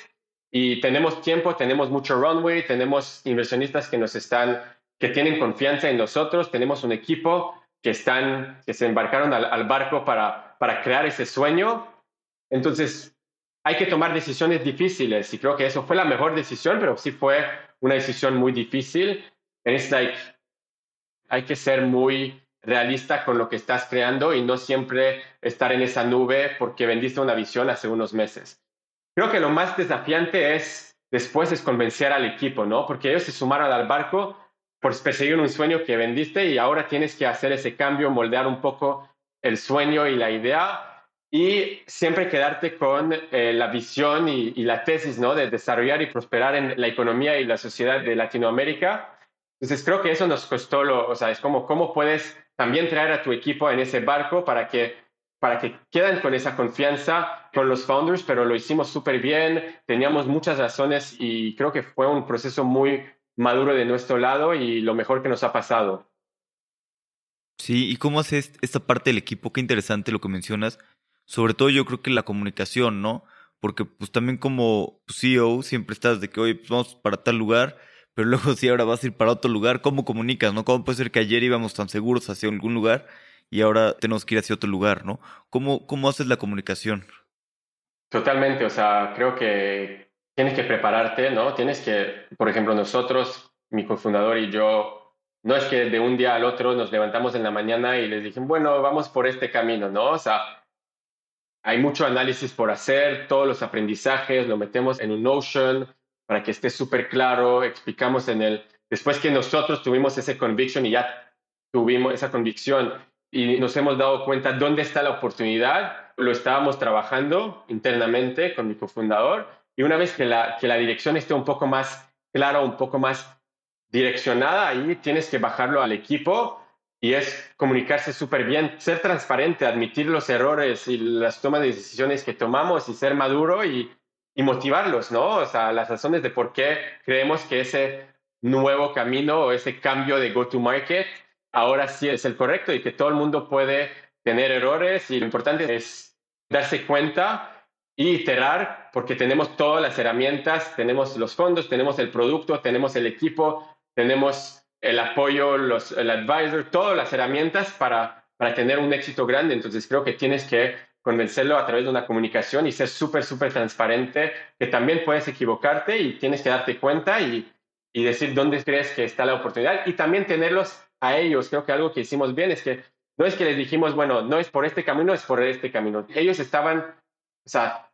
y tenemos tiempo, tenemos mucho runway, tenemos inversionistas que nos están, que tienen confianza en nosotros, tenemos un equipo que están, que se embarcaron al, barco para, para crear ese sueño. Entonces, hay que tomar decisiones difíciles y creo que eso fue la mejor decisión, pero sí fue una decisión muy difícil. Es like, hay que ser muy realista con lo que estás creando y no siempre estar en esa nube porque vendiste una visión hace unos meses. Creo que lo más desafiante es después es convencer al equipo, ¿no? Porque ellos se sumaron al barco por perseguir un sueño que vendiste y ahora tienes que hacer ese cambio, moldear un poco el sueño y la idea y siempre quedarte con eh, la visión y, la tesis, ¿no? De desarrollar y prosperar en la economía y la sociedad de Latinoamérica. Entonces creo que eso nos costó, lo, o sea, es como cómo puedes también traer a tu equipo en ese barco para que para que queden con esa confianza con los founders, pero lo hicimos súper bien, teníamos muchas razones y creo que fue un proceso muy maduro de nuestro lado y lo mejor que nos ha pasado. Sí, ¿y cómo haces esta parte del equipo? Qué interesante lo que mencionas. Sobre todo yo creo que la comunicación, ¿no? Porque pues también como CEO siempre estás de que, oye, pues vamos para tal lugar, pero luego si ahora vas a ir para otro lugar, ¿cómo comunicas, no? ¿Cómo puede ser que ayer íbamos tan seguros hacia algún lugar y ahora tenemos que ir hacia otro lugar, ¿no? ¿Cómo, cómo haces la comunicación? Totalmente, o sea, creo que tienes que prepararte, ¿no? Tienes que, por ejemplo, nosotros, mi cofundador y yo, no es que de un día al otro nos levantamos en la mañana y les dije, bueno, vamos por este camino, ¿no? O sea, hay mucho análisis por hacer, todos los aprendizajes, lo metemos en un Notion para que esté súper claro, explicamos en el, después que nosotros tuvimos ese conviction y ya tuvimos esa convicción y nos hemos dado cuenta dónde está la oportunidad. Lo estábamos trabajando internamente con mi cofundador y una vez que la, que la dirección esté un poco más clara, un poco más direccionada, ahí tienes que bajarlo al equipo y es comunicarse súper bien, ser transparente, admitir los errores y las tomas de decisiones que tomamos y ser maduro y, y motivarlos, ¿no? O sea, las razones de por qué creemos que ese nuevo camino o ese cambio de go-to-market ahora sí es el correcto y que todo el mundo puede tener errores y lo importante es darse cuenta y iterar porque tenemos todas las herramientas, tenemos los fondos, tenemos el producto, tenemos el equipo, tenemos el apoyo, los, el advisor, todas las herramientas para, para tener un éxito grande. Entonces creo que tienes que convencerlo a través de una comunicación y ser súper, súper transparente, que también puedes equivocarte y tienes que darte cuenta y, y decir dónde crees que está la oportunidad y también tenerlos a ellos. Creo que algo que hicimos bien es que no es que les dijimos, bueno, no es por este camino, es por este camino. Ellos estaban, o sea,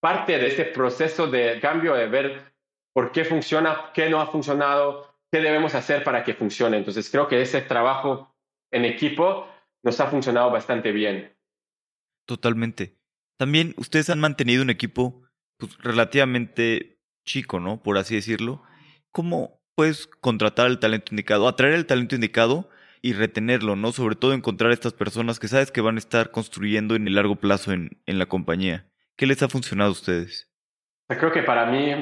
parte de este proceso de cambio, de ver por qué funciona, qué no ha funcionado, qué debemos hacer para que funcione. Entonces, creo que ese trabajo en equipo nos ha funcionado bastante bien. Totalmente. También ustedes han mantenido un equipo pues, relativamente chico, ¿no? Por así decirlo. ¿Cómo puedes contratar el talento indicado, atraer el talento indicado y retenerlo, ¿no? Sobre todo encontrar estas personas que sabes que van a estar construyendo en el largo plazo en, en la compañía. ¿Qué les ha funcionado a ustedes? Creo que para mí,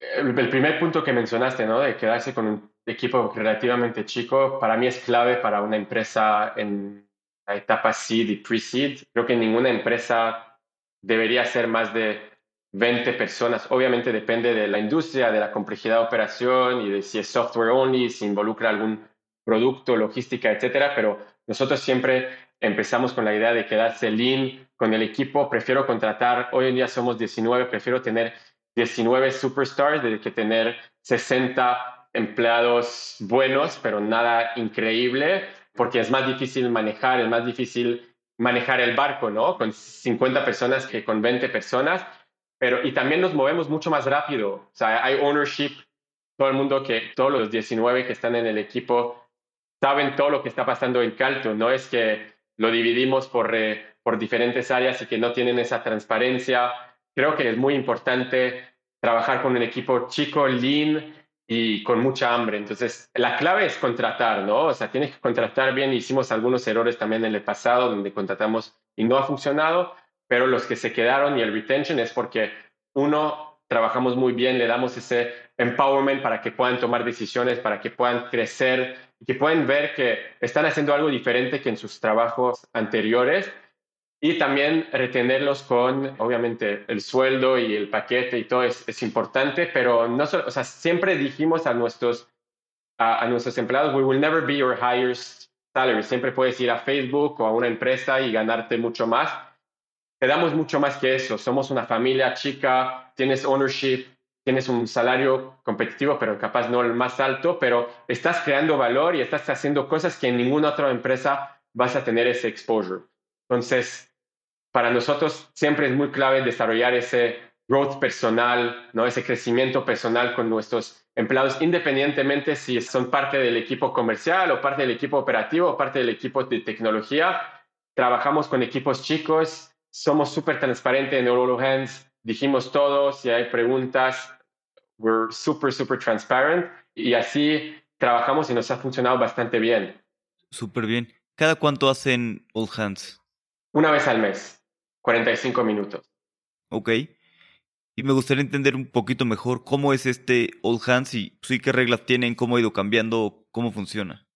el primer punto que mencionaste, ¿no? De quedarse con un equipo relativamente chico, para mí es clave para una empresa en la etapa seed y pre-seed. Creo que ninguna empresa debería ser más de 20 personas. Obviamente depende de la industria, de la complejidad de operación y de si es software only, si involucra algún producto, logística, etcétera, pero nosotros siempre empezamos con la idea de quedarse lean con el equipo. Prefiero contratar, hoy en día somos 19, prefiero tener 19 superstars de que tener 60 empleados buenos, pero nada increíble, porque es más difícil manejar, es más difícil manejar el barco, ¿no? Con 50 personas que con 20 personas, pero y también nos movemos mucho más rápido. O sea, hay ownership, todo el mundo que, todos los 19 que están en el equipo saben todo lo que está pasando en Calto, no es que lo dividimos por, eh, por diferentes áreas y que no tienen esa transparencia. Creo que es muy importante trabajar con un equipo chico, lean y con mucha hambre. Entonces, la clave es contratar, ¿no? O sea, tienes que contratar bien. Hicimos algunos errores también en el pasado donde contratamos y no ha funcionado, pero los que se quedaron y el retention es porque uno, trabajamos muy bien, le damos ese empowerment para que puedan tomar decisiones, para que puedan crecer y que puedan ver que están haciendo algo diferente que en sus trabajos anteriores y también retenerlos con, obviamente, el sueldo y el paquete y todo es, es importante, pero no o sea, siempre dijimos a nuestros, a, a, nuestros empleados, we will never be your highest salary. Siempre puedes ir a Facebook o a una empresa y ganarte mucho más. Te damos mucho más que eso. Somos una familia chica, tienes ownership, tienes un salario competitivo, pero capaz no el más alto, pero estás creando valor y estás haciendo cosas que en ninguna otra empresa vas a tener ese exposure. Entonces, para nosotros siempre es muy clave desarrollar ese growth personal, ¿no? ese crecimiento personal con nuestros empleados, independientemente si son parte del equipo comercial o parte del equipo operativo o parte del equipo de tecnología. Trabajamos con equipos chicos, somos súper transparentes en All Hands, dijimos todo, si hay preguntas, we're super, super transparent y así trabajamos y nos ha funcionado bastante bien. Súper bien. ¿Cada cuánto hacen All Hands? Una vez al mes, 45 minutos. Ok. Y me gustaría entender un poquito mejor cómo es este All Hands y sí qué reglas tienen, cómo ha ido cambiando, cómo funciona.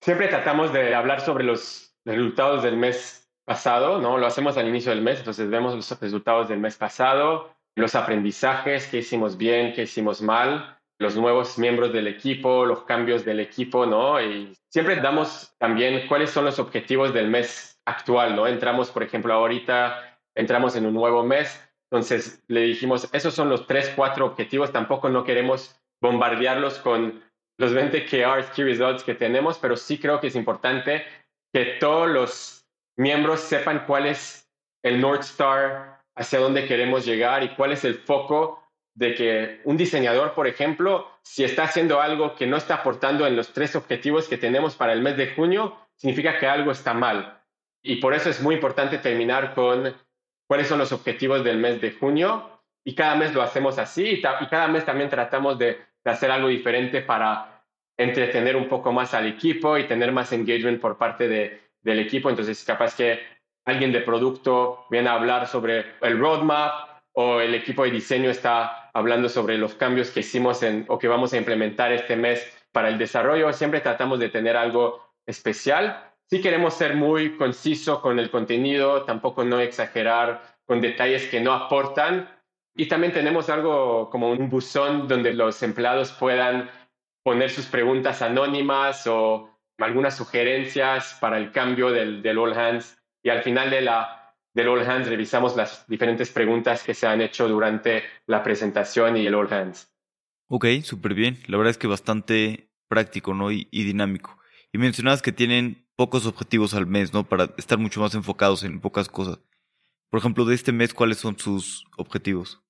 Siempre tratamos de hablar sobre los resultados del mes pasado, ¿no? Lo hacemos al inicio del mes, entonces vemos los resultados del mes pasado, los aprendizajes, que hicimos bien, que hicimos mal, los nuevos miembros del equipo, los cambios del equipo, ¿no? Y siempre damos también cuáles son los objetivos del mes actual, ¿no? Entramos, por ejemplo, ahorita entramos en un nuevo mes, entonces le dijimos, esos son los tres, cuatro objetivos, tampoco no queremos bombardearlos con los 20 KRs, Key Results que tenemos, pero sí creo que es importante que todos los miembros sepan cuál es el North Star hacia dónde queremos llegar y cuál es el foco de que un diseñador, por ejemplo, si está haciendo algo que no está aportando en los tres objetivos que tenemos para el mes de junio, significa que algo está mal. Y por eso es muy importante terminar con cuáles son los objetivos del mes de junio y cada mes lo hacemos así y, cada mes también tratamos de, de hacer algo diferente para entretener un poco más al equipo y tener más engagement por parte de, del equipo. Entonces, capaz que alguien de producto viene a hablar sobre el roadmap o el equipo de diseño está hablando sobre los cambios que hicimos en, o que vamos a implementar este mes para el desarrollo. Siempre tratamos de tener algo especial. Sí queremos ser muy conciso con el contenido, tampoco no exagerar con detalles que no aportan. Y también tenemos algo como un buzón donde los empleados puedan poner sus preguntas anónimas o algunas sugerencias para el cambio del, del All Hands. Y al final de la, del All Hands revisamos las diferentes preguntas que se han hecho durante la presentación y el All Hands. Ok, súper bien. La verdad es que bastante práctico ¿no? y, y dinámico. Y mencionabas que tienen pocos objetivos al mes, ¿no? Para estar mucho más enfocados en pocas cosas. Por ejemplo, de este mes, ¿cuáles son sus objetivos?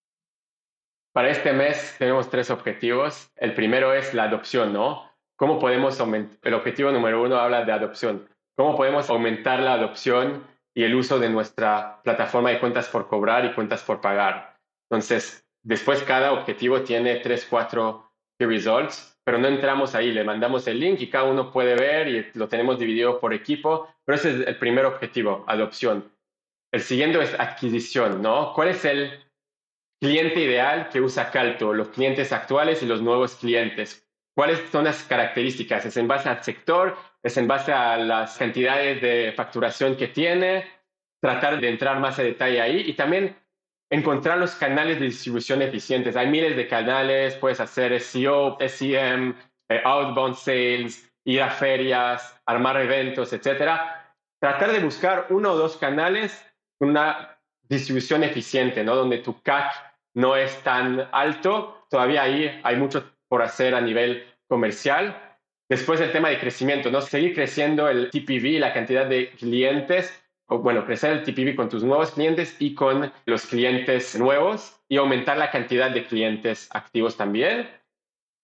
Para este mes tenemos tres objetivos. El primero es la adopción, ¿no? ¿Cómo podemos aumentar? El objetivo número uno habla de adopción. ¿Cómo podemos aumentar la adopción y el uso de nuestra plataforma de cuentas por cobrar y cuentas por pagar? Entonces, después cada objetivo tiene tres, cuatro results, pero no entramos ahí. Le mandamos el link y cada uno puede ver y lo tenemos dividido por equipo. Pero ese es el primer objetivo, adopción. El siguiente es adquisición, ¿no? ¿Cuál es el cliente ideal que usa Calto, los clientes actuales y los nuevos clientes. ¿Cuáles son las características? ¿Es en base al sector? ¿Es en base a las cantidades de facturación que tiene? Tratar de entrar más a detalle ahí y también encontrar los canales de distribución eficientes. Hay miles de canales, puedes hacer SEO, SEM, eh, outbound sales, ir a ferias, armar eventos, etc. Tratar de buscar uno o dos canales con una distribución eficiente, ¿no? Donde tu CAC no es tan alto. Todavía ahí hay mucho por hacer a nivel comercial. Después el tema de crecimiento, ¿no? Seguir creciendo el TPV, la cantidad de clientes, o bueno, crecer el TPV con tus nuevos clientes y con los clientes nuevos y aumentar la cantidad de clientes activos también.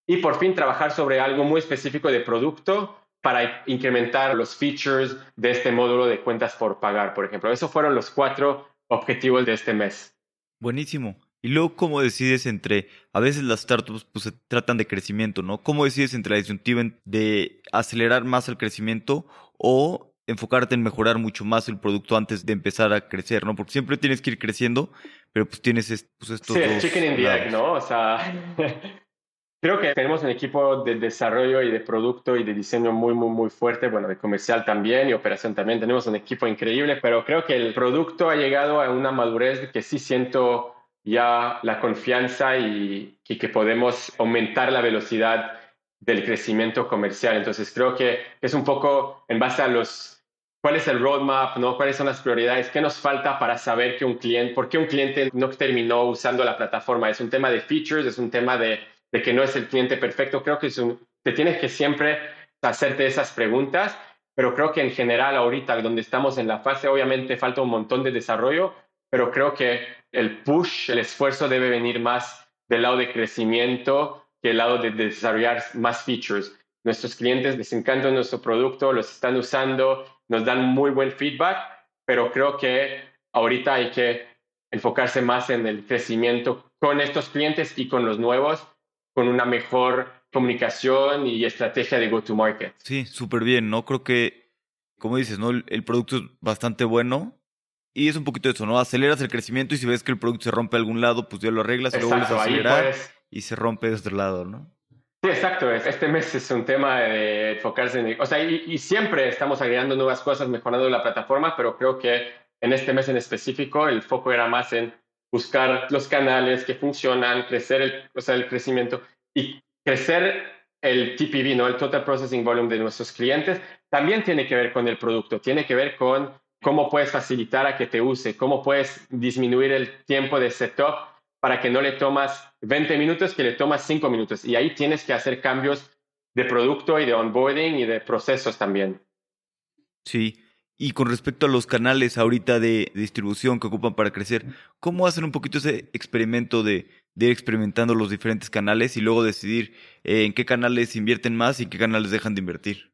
Y por fin trabajar sobre algo muy específico de producto para incrementar los features de este módulo de cuentas por pagar, por ejemplo. Esos fueron los cuatro objetivos de este mes. Buenísimo. Y luego, ¿cómo decides entre, a veces las startups pues, se tratan de crecimiento, ¿no? ¿Cómo decides entre la disyuntiva de acelerar más el crecimiento o enfocarte en mejorar mucho más el producto antes de empezar a crecer, ¿no? Porque siempre tienes que ir creciendo, pero pues tienes pues, estos Sí, el chicken and the egg, ¿no? O sea, creo que tenemos un equipo de desarrollo y de producto y de diseño muy, muy, muy fuerte, bueno, de comercial también y operación también. Tenemos un equipo increíble, pero creo que el producto ha llegado a una madurez que sí siento ya la confianza y, que podemos aumentar la velocidad del crecimiento comercial. Entonces creo que es un poco en base a los, cuál es el roadmap, ¿no? cuáles son las prioridades, qué nos falta para saber que un cliente, por qué un cliente no terminó usando la plataforma. Es un tema de features, es un tema de, de que no es el cliente perfecto. Creo que es te tienes que siempre hacerte esas preguntas, pero creo que en general ahorita donde estamos en la fase, obviamente falta un montón de desarrollo, pero creo que el push, el esfuerzo debe venir más del lado de crecimiento que del lado de desarrollar más features. Nuestros clientes les encanta nuestro producto, los están usando, nos dan muy buen feedback, pero creo que ahorita hay que enfocarse más en el crecimiento con estos clientes y con los nuevos, con una mejor comunicación y estrategia de go-to-market. Sí, súper bien, ¿no? Creo que, como dices, ¿no? el producto es bastante bueno, y es un poquito eso, ¿no? Aceleras el crecimiento y si ves que el producto se rompe a algún lado, pues ya lo arreglas y luego vuelves a acelerar y se rompe de otro lado, ¿no? Sí, exacto. Este mes es un tema de enfocarse en... O sea, y, siempre estamos agregando nuevas cosas, mejorando la plataforma, pero creo que en este mes en específico el foco era más en buscar los canales que funcionan, crecer el, o sea, el crecimiento y crecer el TPV, ¿no? El Total Processing Volume de nuestros clientes, también tiene que ver con el producto, tiene que ver con cómo puedes facilitar a que te use, cómo puedes disminuir el tiempo de setup para que no le tomas 20 minutos, que le tomas 5 minutos. Y ahí tienes que hacer cambios de producto y de onboarding y de procesos también. Sí. Y con respecto a los canales ahorita de distribución que ocupan para crecer, ¿cómo hacen un poquito ese experimento de, de ir experimentando los diferentes canales y luego decidir eh, en qué canales invierten más y en qué canales dejan de invertir?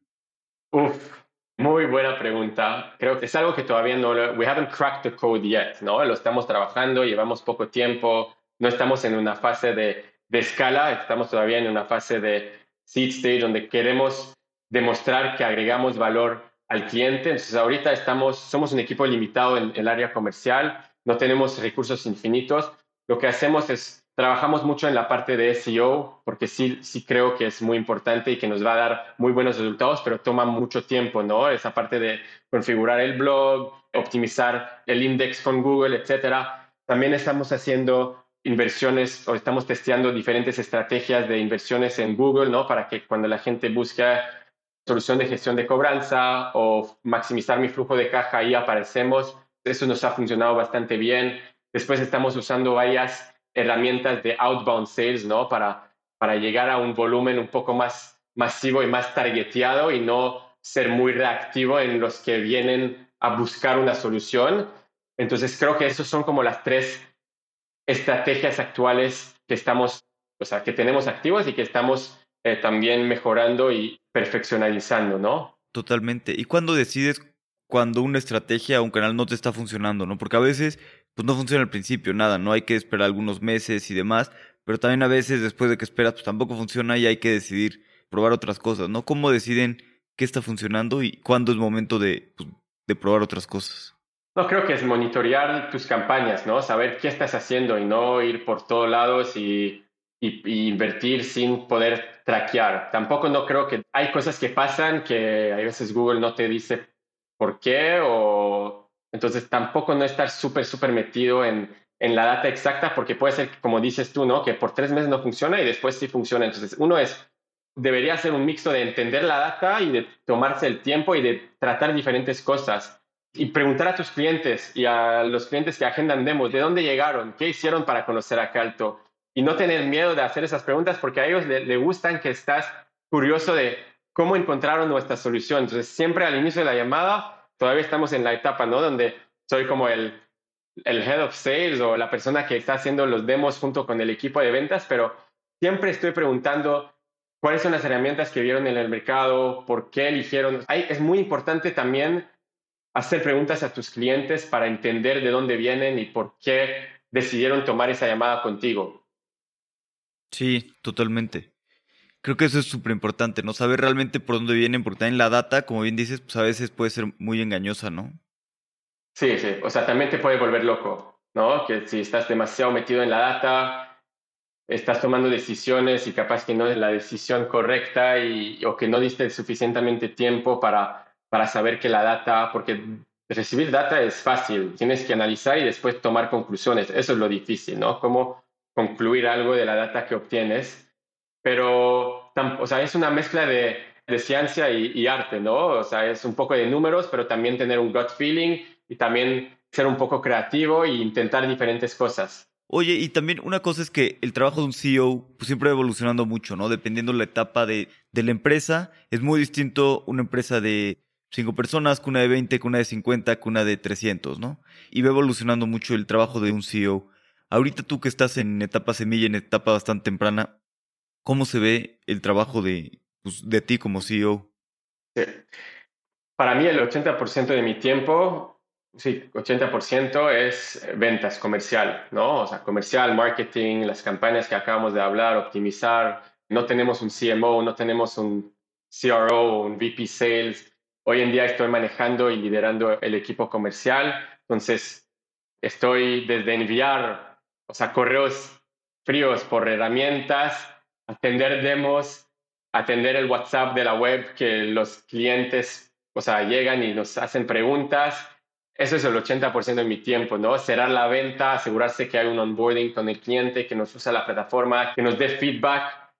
Uf, muy buena pregunta. Creo que es algo que todavía no lo, we haven't cracked the code yet, ¿no? Lo estamos trabajando, llevamos poco tiempo, no estamos en una fase de, de escala, estamos todavía en una fase de seed stage, donde queremos demostrar que agregamos valor al cliente. Entonces, ahorita estamos, somos un equipo limitado en el área comercial, no tenemos recursos infinitos. Lo que hacemos es Trabajamos mucho en la parte de SEO porque sí, sí creo que es muy importante y que nos va a dar muy buenos resultados, pero toma mucho tiempo, ¿no? Esa parte de configurar el blog, optimizar el index con Google, etcétera. También estamos haciendo inversiones o estamos testeando diferentes estrategias de inversiones en Google, ¿no? Para que cuando la gente busca solución de gestión de cobranza o maximizar mi flujo de caja, ahí aparecemos. Eso nos ha funcionado bastante bien. Después estamos usando varias herramientas de outbound sales, ¿no? Para, para llegar a un volumen un poco más masivo y más targeteado y no ser muy reactivo en los que vienen a buscar una solución. Entonces creo que esos son como las tres estrategias actuales que estamos, o sea, que tenemos activos y que estamos eh, también mejorando y perfeccionalizando, ¿no? Totalmente. ¿Y cuándo decides cuando una estrategia o un canal no te está funcionando, no? Porque a veces pues no funciona al principio, nada, no hay que esperar algunos meses y demás, pero también a veces después de que esperas, pues tampoco funciona y hay que decidir probar otras cosas, ¿no? ¿Cómo deciden qué está funcionando y cuándo es momento de, pues, de probar otras cosas? No, creo que es monitorear tus campañas, ¿no? Saber qué estás haciendo y no ir por todos lados y, y, invertir sin poder traquear. Tampoco no creo que hay cosas que pasan que a veces Google no te dice por qué o entonces, tampoco no estar súper, súper metido en, en la data exacta, porque puede ser, como dices tú, ¿no? Que por tres meses no funciona y después sí funciona. Entonces, uno es, debería ser un mixto de entender la data y de tomarse el tiempo y de tratar diferentes cosas. Y preguntar a tus clientes y a los clientes que agendan demos, ¿de dónde llegaron? ¿Qué hicieron para conocer a Calto? Y no tener miedo de hacer esas preguntas porque a ellos les le gustan que estás curioso de cómo encontraron nuestra solución. Entonces, siempre al inicio de la llamada, todavía estamos en la etapa, ¿no? Donde soy como el, el head of sales o la persona que está haciendo los demos junto con el equipo de ventas, pero siempre estoy preguntando cuáles son las herramientas que vieron en el mercado, por qué eligieron. es muy importante también hacer preguntas a tus clientes para entender de dónde vienen y por qué decidieron tomar esa llamada contigo. Sí, totalmente. Creo que eso es súper importante, ¿no? Saber realmente por dónde vienen, porque también la data, como bien dices, pues a veces puede ser muy engañosa, ¿no? Sí, sí. O sea, también te puede volver loco, ¿no? Que si estás demasiado metido en la data, estás tomando decisiones y capaz que no es la decisión correcta y, o que no diste suficientemente tiempo para, para saber que la data, porque recibir data es fácil, tienes que analizar y después tomar conclusiones. Eso es lo difícil, ¿no? Cómo concluir algo de la data que obtienes pero o sea, es una mezcla de, de ciencia y, arte, ¿no? O sea, es un poco de números, pero también tener un gut feeling y también ser un poco creativo e intentar diferentes cosas. Oye, y también una cosa es que el trabajo de un CEO pues, siempre va evolucionando mucho, ¿no? Dependiendo la etapa de, de la empresa, es muy distinto una empresa de cinco personas que una de 20, que una de 50, que una de 300, ¿no? Y va evolucionando mucho el trabajo de un CEO. Ahorita tú que estás en etapa semilla, en etapa bastante temprana, ¿Cómo se ve el trabajo de, pues, de ti como CEO? Para mí el 80% de mi tiempo, sí, 80% es ventas comercial, ¿no? O sea, comercial, marketing, las campañas que acabamos de hablar, optimizar. No tenemos un CMO, no tenemos un CRO, un VP Sales. Hoy en día estoy manejando y liderando el equipo comercial. Entonces, estoy desde enviar, o sea, correos fríos por herramientas atender demos, atender el WhatsApp de la web que los clientes, o sea, llegan y nos hacen preguntas. Eso es el 80% de mi tiempo, ¿no? Cerrar la venta, asegurarse que hay un onboarding con el cliente, que nos usa la plataforma, que nos dé feedback,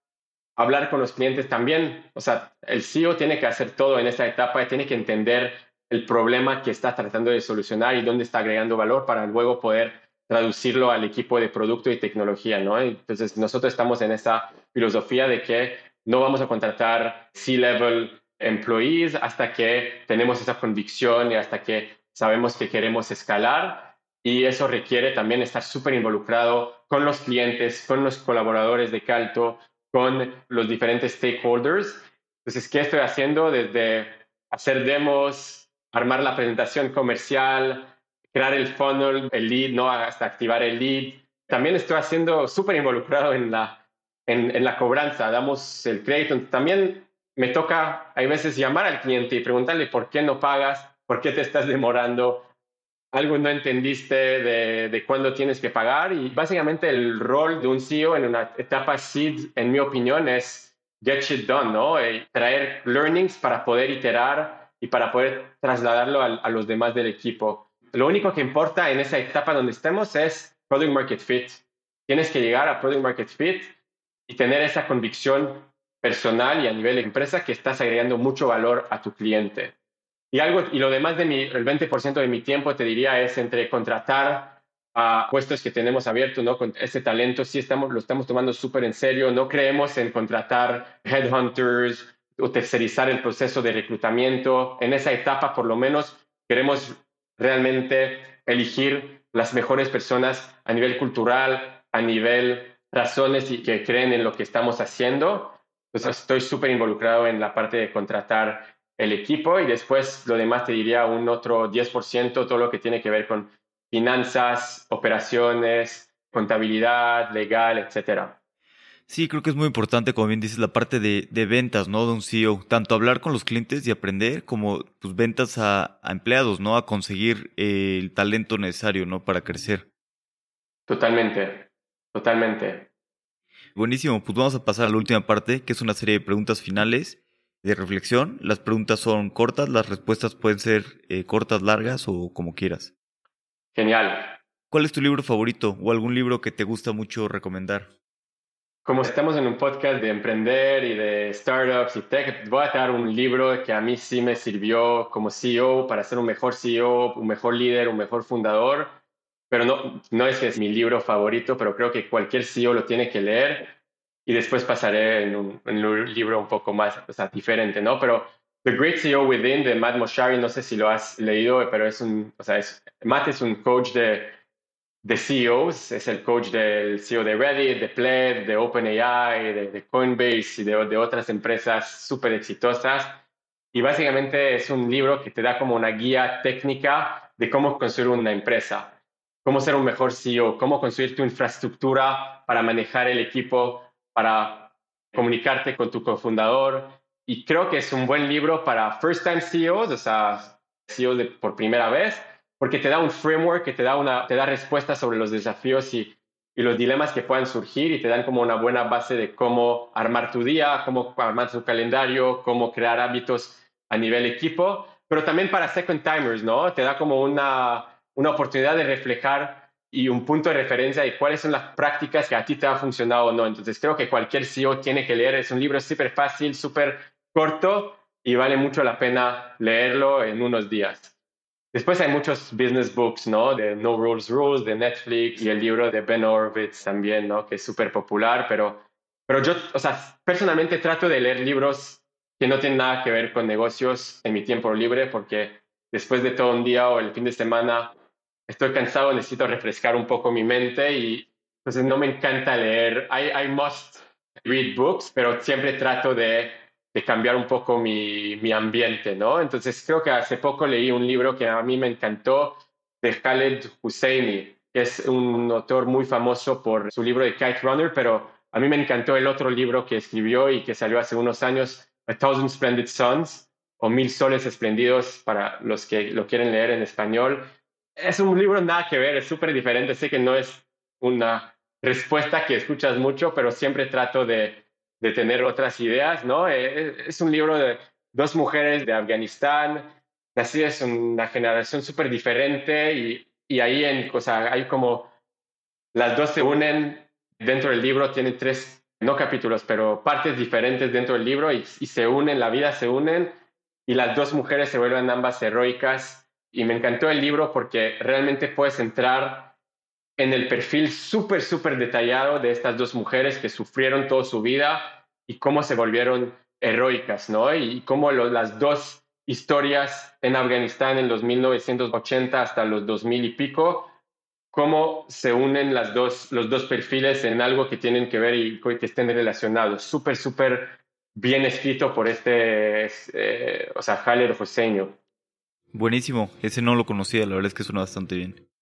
hablar con los clientes también. O sea, el CEO tiene que hacer todo en esta etapa y tiene que entender el problema que está tratando de solucionar y dónde está agregando valor para luego poder traducirlo al equipo de producto y tecnología, ¿no? Entonces, nosotros estamos en esa filosofía de que no vamos a contratar C-level employees hasta que tenemos esa convicción y hasta que sabemos que queremos escalar. Y eso requiere también estar súper involucrado con los clientes, con los colaboradores de Calto, con los diferentes stakeholders. Entonces, ¿qué estoy haciendo? Desde hacer demos, armar la presentación comercial, crear el funnel, el lead, ¿no? hasta activar el lead. También estoy haciendo súper involucrado en la en, en la cobranza, damos el crédito. También me toca, hay veces, llamar al cliente y preguntarle por qué no pagas, por qué te estás demorando, algo no entendiste de, de cuándo tienes que pagar. Y básicamente el rol de un CEO en una etapa seed, en mi opinión, es get shit done, ¿no? Y traer learnings para poder iterar y para poder trasladarlo a los demás del equipo. Lo único que importa en esa etapa donde estemos es product market fit. Tienes que llegar a product market fit y tener esa convicción personal y a nivel de empresa que estás agregando mucho valor a tu cliente. Y algo y lo demás de mi el 20% de mi tiempo te diría es entre contratar a puestos que tenemos abiertos, ¿no? Con ese talento sí estamos lo estamos tomando súper en serio, no creemos en contratar headhunters o tercerizar el proceso de reclutamiento. En esa etapa por lo menos queremos realmente elegir las mejores personas a nivel cultural, a nivel razones y que creen en lo que estamos haciendo. Entonces estoy súper involucrado en la parte de contratar el equipo y después lo demás te diría un otro 10%, todo lo que tiene que ver con finanzas, operaciones, contabilidad, legal, etcétera. Sí, creo que es muy importante, como bien dices, la parte de, de, ventas, ¿no? De un CEO. Tanto hablar con los clientes y aprender, como pues, ventas a, a empleados, ¿no? A conseguir eh, el talento necesario, ¿no? Para crecer. Totalmente, totalmente. Buenísimo, pues vamos a pasar a la última parte, que es una serie de preguntas finales de reflexión. Las preguntas son cortas, las respuestas pueden ser eh, cortas, largas o como quieras. Genial. ¿Cuál es tu libro favorito o algún libro que te gusta mucho recomendar? Como estamos en un podcast de emprender y de startups y tech, voy a dar un libro que a mí sí me sirvió como CEO para ser un mejor CEO, un mejor líder, un mejor fundador. Pero no, no es que es mi libro favorito, pero creo que cualquier CEO lo tiene que leer y después pasaré en un, en un libro un poco más o sea, diferente, ¿no? Pero The Great CEO Within de Matt Moshari, no sé si lo has leído, pero es un, o sea, es, Matt es un coach de de CEOs, es el coach del CEO de Reddit, de Pled, de OpenAI, de, de Coinbase y de, de otras empresas súper exitosas. Y básicamente es un libro que te da como una guía técnica de cómo construir una empresa, cómo ser un mejor CEO, cómo construir tu infraestructura para manejar el equipo, para comunicarte con tu cofundador. Y creo que es un buen libro para first time CEOs, o sea, CEOs de, por primera vez, porque te da un framework que te da, una, te da respuestas sobre los desafíos y, y los dilemas que puedan surgir y te dan como una buena base de cómo armar tu día, cómo armar tu calendario, cómo crear hábitos a nivel equipo, pero también para second timers, ¿no? Te da como una, una oportunidad de reflejar y un punto de referencia de cuáles son las prácticas que a ti te han funcionado o no. Entonces creo que cualquier CEO tiene que leer. Es un libro súper fácil, súper corto y vale mucho la pena leerlo en unos días. Después hay muchos business books, ¿no? De No Rules Rules, de Netflix y el libro de Ben Horowitz también, ¿no? Que es súper popular, pero, pero yo, o sea, personalmente trato de leer libros que no tienen nada que ver con negocios en mi tiempo libre porque después de todo un día o el fin de semana estoy cansado, necesito refrescar un poco mi mente y entonces no me encanta leer. I, I must read books, pero siempre trato de de cambiar un poco mi, mi, ambiente, ¿no? Entonces creo que hace poco leí un libro que a mí me encantó de Khaled Husseini, que es un autor muy famoso por su libro de Kite Runner, pero a mí me encantó el otro libro que escribió y que salió hace unos años, A Thousand Splendid Suns, o Mil Soles Esplendidos para los que lo quieren leer en español. Es un libro nada que ver, es súper diferente, sé que no es una respuesta que escuchas mucho, pero siempre trato de de tener otras ideas, ¿no? Eh, eh, es un libro de dos mujeres de Afganistán, nacidas en una generación súper diferente y, y ahí en, o sea, hay como las dos se unen dentro del libro, tienen tres, no capítulos, pero partes diferentes dentro del libro y, y se unen, la vida se unen y las dos mujeres se vuelven ambas heroicas y me encantó el libro porque realmente puedes entrar en el perfil súper, súper detallado de estas dos mujeres que sufrieron toda su vida y cómo se volvieron heroicas, ¿no? Y cómo las dos historias en Afganistán en los 1980 hasta los 2000 y pico, cómo se unen las dos, los dos perfiles en algo que tienen que ver y que estén relacionados. Súper, súper bien escrito por este, eh, o sea, Haller Joseño. Buenísimo, ese no lo conocía, la verdad es que suena bastante bien.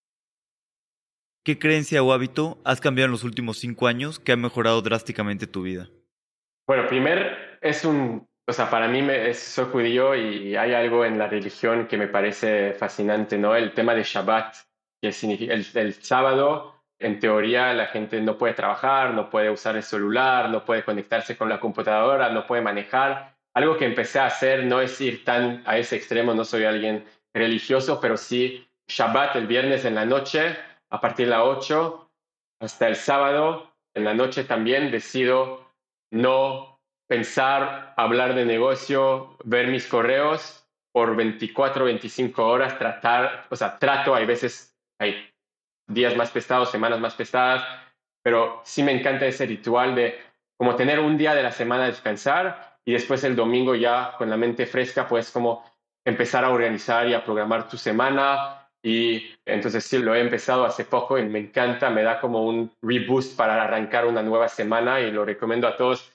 ¿Qué creencia o hábito has cambiado en los últimos cinco años que ha mejorado drásticamente tu vida? Bueno, primero es un, o sea, para mí me, soy judío y hay algo en la religión que me parece fascinante, ¿no? El tema de Shabbat, que significa el, el sábado, en teoría la gente no puede trabajar, no puede usar el celular, no puede conectarse con la computadora, no puede manejar. Algo que empecé a hacer no es ir tan a ese extremo, no soy alguien religioso, pero sí Shabbat el viernes en la noche, a partir de las 8 hasta el sábado en la noche también decido no pensar, hablar de negocio, ver mis correos por 24, 25 horas, tratar, o sea, trato, hay veces, hay días más pesados, semanas más pesadas, pero sí me encanta ese ritual de como tener un día de la semana descansar y después el domingo ya con la mente fresca, pues como empezar a organizar y a programar tu semana, y entonces sí, lo he empezado hace poco y me encanta, me da como un reboost para arrancar una nueva semana y lo recomiendo a todos.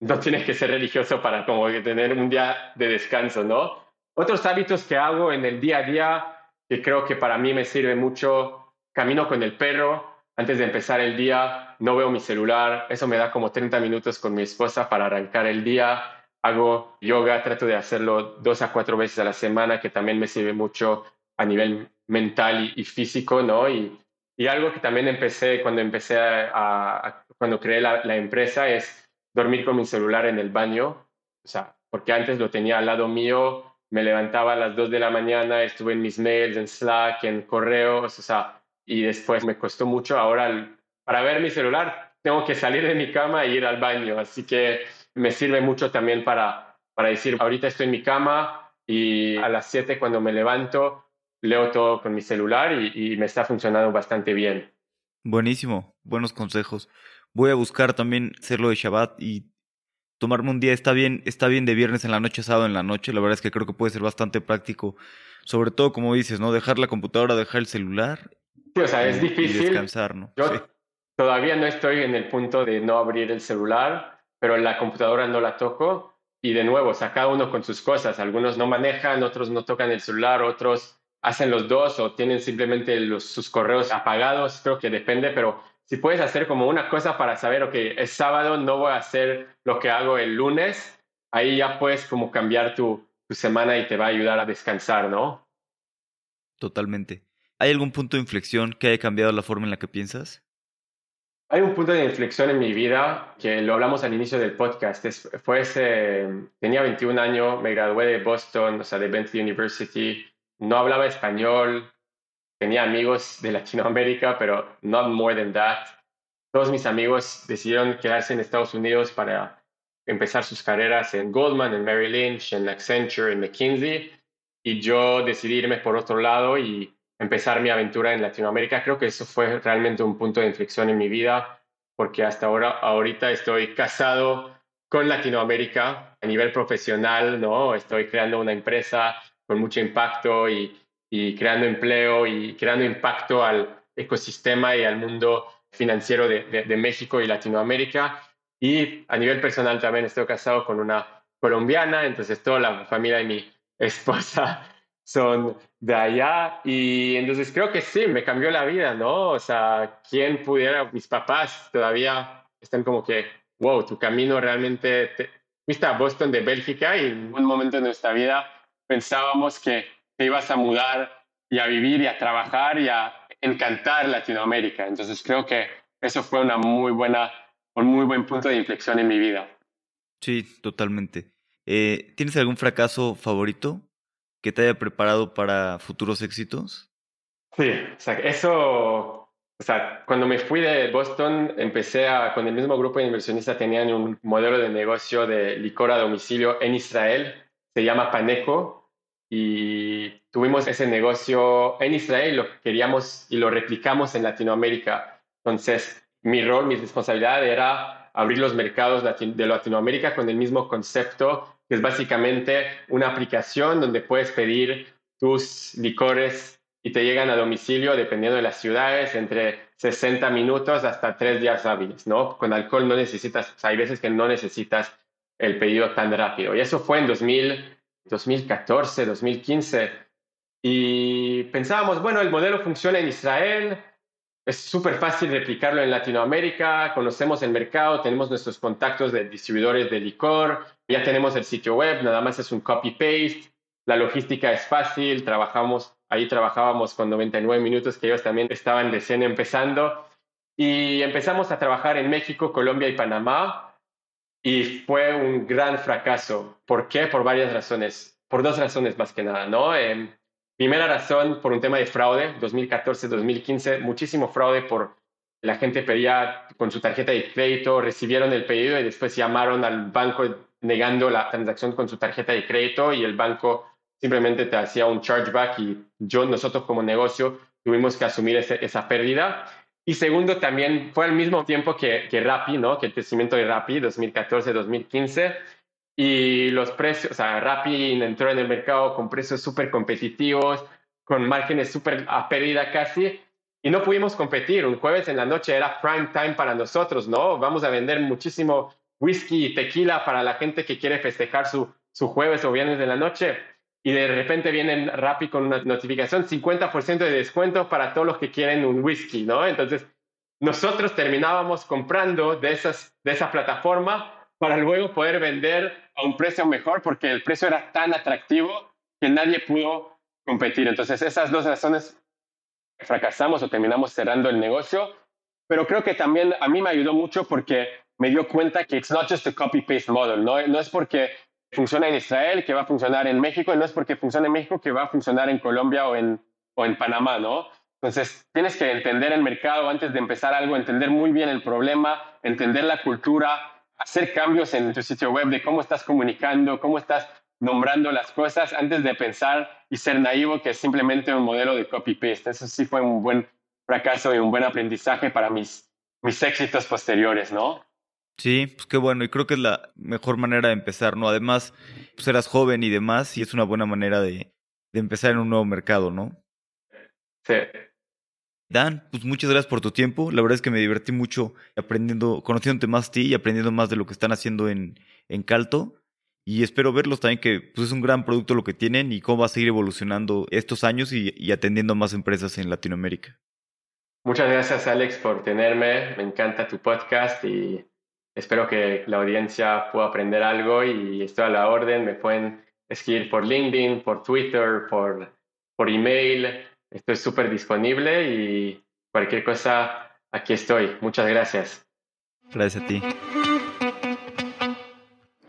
No tienes que ser religioso para como tener un día de descanso, ¿no? Otros hábitos que hago en el día a día, que creo que para mí me sirve mucho, camino con el perro, antes de empezar el día, no veo mi celular, eso me da como 30 minutos con mi esposa para arrancar el día, hago yoga, trato de hacerlo dos a cuatro veces a la semana, que también me sirve mucho a nivel mental y, físico, ¿no? Y, y, algo que también empecé cuando empecé a, cuando creé la, la, empresa es dormir con mi celular en el baño, o sea, porque antes lo tenía al lado mío, me levantaba a las 2 de la mañana, estuve en mis mails, en Slack, en correos, o sea, y después me costó mucho. Ahora, para ver mi celular, tengo que salir de mi cama e ir al baño, así que me sirve mucho también para, para decir, ahorita estoy en mi cama y a las 7 cuando me levanto, leo todo con mi celular y, me está funcionando bastante bien. Buenísimo, buenos consejos. Voy a buscar también hacerlo de Shabbat y tomarme un día. Está bien, está bien de viernes en la noche, sábado en la noche. La verdad es que creo que puede ser bastante práctico. Sobre todo, como dices, ¿no? Dejar la computadora, dejar el celular. Sí, o sea, es difícil. Y descansar, ¿no? Yo todavía no estoy en el punto de no abrir el celular, pero la computadora no la toco. Y de nuevo, o sea, cada uno con sus cosas. Algunos no manejan, otros no tocan el celular, otros hacen los dos o tienen simplemente los, sus correos apagados, creo que depende, pero si puedes hacer como una cosa para saber, ok, es sábado, no voy a hacer lo que hago el lunes, ahí ya puedes como cambiar tu, tu semana y te va a ayudar a descansar, ¿no? Totalmente. ¿Hay algún punto de inflexión que haya cambiado la forma en la que piensas? Hay un punto de inflexión en mi vida que lo hablamos al inicio del podcast. fue ese, tenía 21 años, me gradué de Boston, o sea, de Bentley University no hablaba español, tenía amigos de Latinoamérica, pero not more than that. Todos mis amigos decidieron quedarse en Estados Unidos para empezar sus carreras en Goldman, en Merrill Lynch, en Accenture, en McKinsey, y yo decidí irme por otro lado y empezar mi aventura en Latinoamérica. Creo que eso fue realmente un punto de inflexión en mi vida, porque hasta ahora, ahorita estoy casado con Latinoamérica a nivel profesional, ¿no? Estoy creando una empresa con mucho impacto y, creando empleo y creando impacto al ecosistema y al mundo financiero de, México y Latinoamérica. Y a nivel personal también estoy casado con una colombiana, entonces toda la familia de mi esposa son de allá y entonces creo que sí, me cambió la vida, ¿no? O sea, ¿quién pudiera, mis papás todavía están como que, wow, tu camino realmente, te, a Boston de Bélgica y en un momento de nuestra vida pensábamos que te ibas a mudar y a vivir y a trabajar y a encantar Latinoamérica. Entonces creo que eso fue una muy buena, un muy buen punto de inflexión en mi vida. Sí, totalmente. Eh, ¿Tienes algún fracaso favorito que te haya preparado para futuros éxitos? Sí, o sea, eso, o sea, cuando me fui de Boston, empecé a, con el mismo grupo de inversionistas, tenían un modelo de negocio de licor a domicilio en Israel se llama Paneco y tuvimos ese negocio en Israel, lo queríamos y lo replicamos en Latinoamérica. Entonces, mi rol, mi responsabilidad era abrir los mercados de Latinoamérica con el mismo concepto, que es básicamente una aplicación donde puedes pedir tus licores y te llegan a domicilio, dependiendo de las ciudades, entre 60 minutos hasta 3 días hábiles, ¿no? Con alcohol no necesitas, hay veces que no necesitas el pedido tan rápido. Y eso fue en 2000, 2014, 2015. Y pensábamos, bueno, el modelo funciona en Israel, es súper fácil replicarlo en Latinoamérica, conocemos el mercado, tenemos nuestros contactos de distribuidores de licor, ya tenemos el sitio web, nada más es un copy-paste, la logística es fácil, trabajamos, ahí trabajábamos con 99 minutos que ellos también estaban recién empezando y empezamos a trabajar en México, Colombia y Panamá y fue un gran fracaso. ¿Por qué? Por varias razones, por dos razones más que nada, ¿no? Eh, Primera razón, por un tema de fraude, 2014-2015, muchísimo fraude por la gente pedía con su tarjeta de crédito, recibieron el pedido y después llamaron al banco negando la transacción con su tarjeta de crédito y el banco simplemente te hacía un chargeback y yo, nosotros como negocio, tuvimos que asumir esa pérdida. Y segundo, también fue al mismo tiempo que, que Rappi, ¿no? que el crecimiento de Rappi, 2014-2015 y los precios, o sea, Rappi entró en el mercado con precios súper competitivos, con márgenes súper a pérdida casi, y no pudimos competir. Un jueves en la noche era prime time para nosotros, ¿no? Vamos a vender muchísimo whisky y tequila para la gente que quiere festejar su, su jueves o viernes de la noche. Y de repente vienen Rappi con una notificación, 50% de descuento para todos los que quieren un whisky, ¿no? Entonces, nosotros terminábamos comprando de, esas, de esa plataforma para luego poder vender a un precio mejor porque el precio era tan atractivo que nadie pudo competir. Entonces, esas dos razones fracasamos o terminamos cerrando el negocio, pero creo que también a mí me ayudó mucho porque me dio cuenta que it's not just a copy-paste model, ¿no? no es porque funciona en Israel que va a funcionar en México y no es porque funciona en México que va a funcionar en Colombia o en, o en Panamá, ¿no? Entonces, tienes que entender el mercado antes de empezar algo, entender muy bien el problema, entender la cultura, hacer cambios en tu sitio web de cómo estás comunicando, cómo estás nombrando las cosas antes de pensar y ser naivo que es simplemente un modelo de copy-paste. Eso sí fue un buen fracaso y un buen aprendizaje para mis, mis éxitos posteriores, ¿no? Sí, pues qué bueno, y creo que es la mejor manera de empezar, ¿no? Además, pues eras joven y demás, y es una buena manera de, de empezar en un nuevo mercado, ¿no? Sí, Dan, pues muchas gracias por tu tiempo. La verdad es que me divertí mucho aprendiendo, conociéndote más a ti y aprendiendo más de lo que están haciendo en, en Calto. Y espero verlos también que pues, es un gran producto lo que tienen y cómo va a seguir evolucionando estos años y, y atendiendo más empresas en Latinoamérica. Muchas gracias Alex por tenerme. Me encanta tu podcast y espero que la audiencia pueda aprender algo y estoy a la orden. Me pueden escribir por LinkedIn, por Twitter, por, por email Estoy súper disponible y cualquier cosa, aquí estoy. Muchas gracias. Gracias a ti.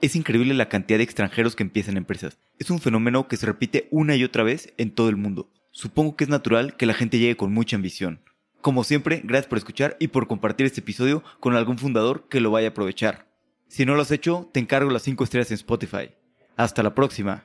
Es increíble la cantidad de extranjeros que empiezan empresas. Es un fenómeno que se repite una y otra vez en todo el mundo. Supongo que es natural que la gente llegue con mucha ambición. Como siempre, gracias por escuchar y por compartir este episodio con algún fundador que lo vaya a aprovechar. Si no lo has hecho, te encargo las 5 estrellas en Spotify. Hasta la próxima.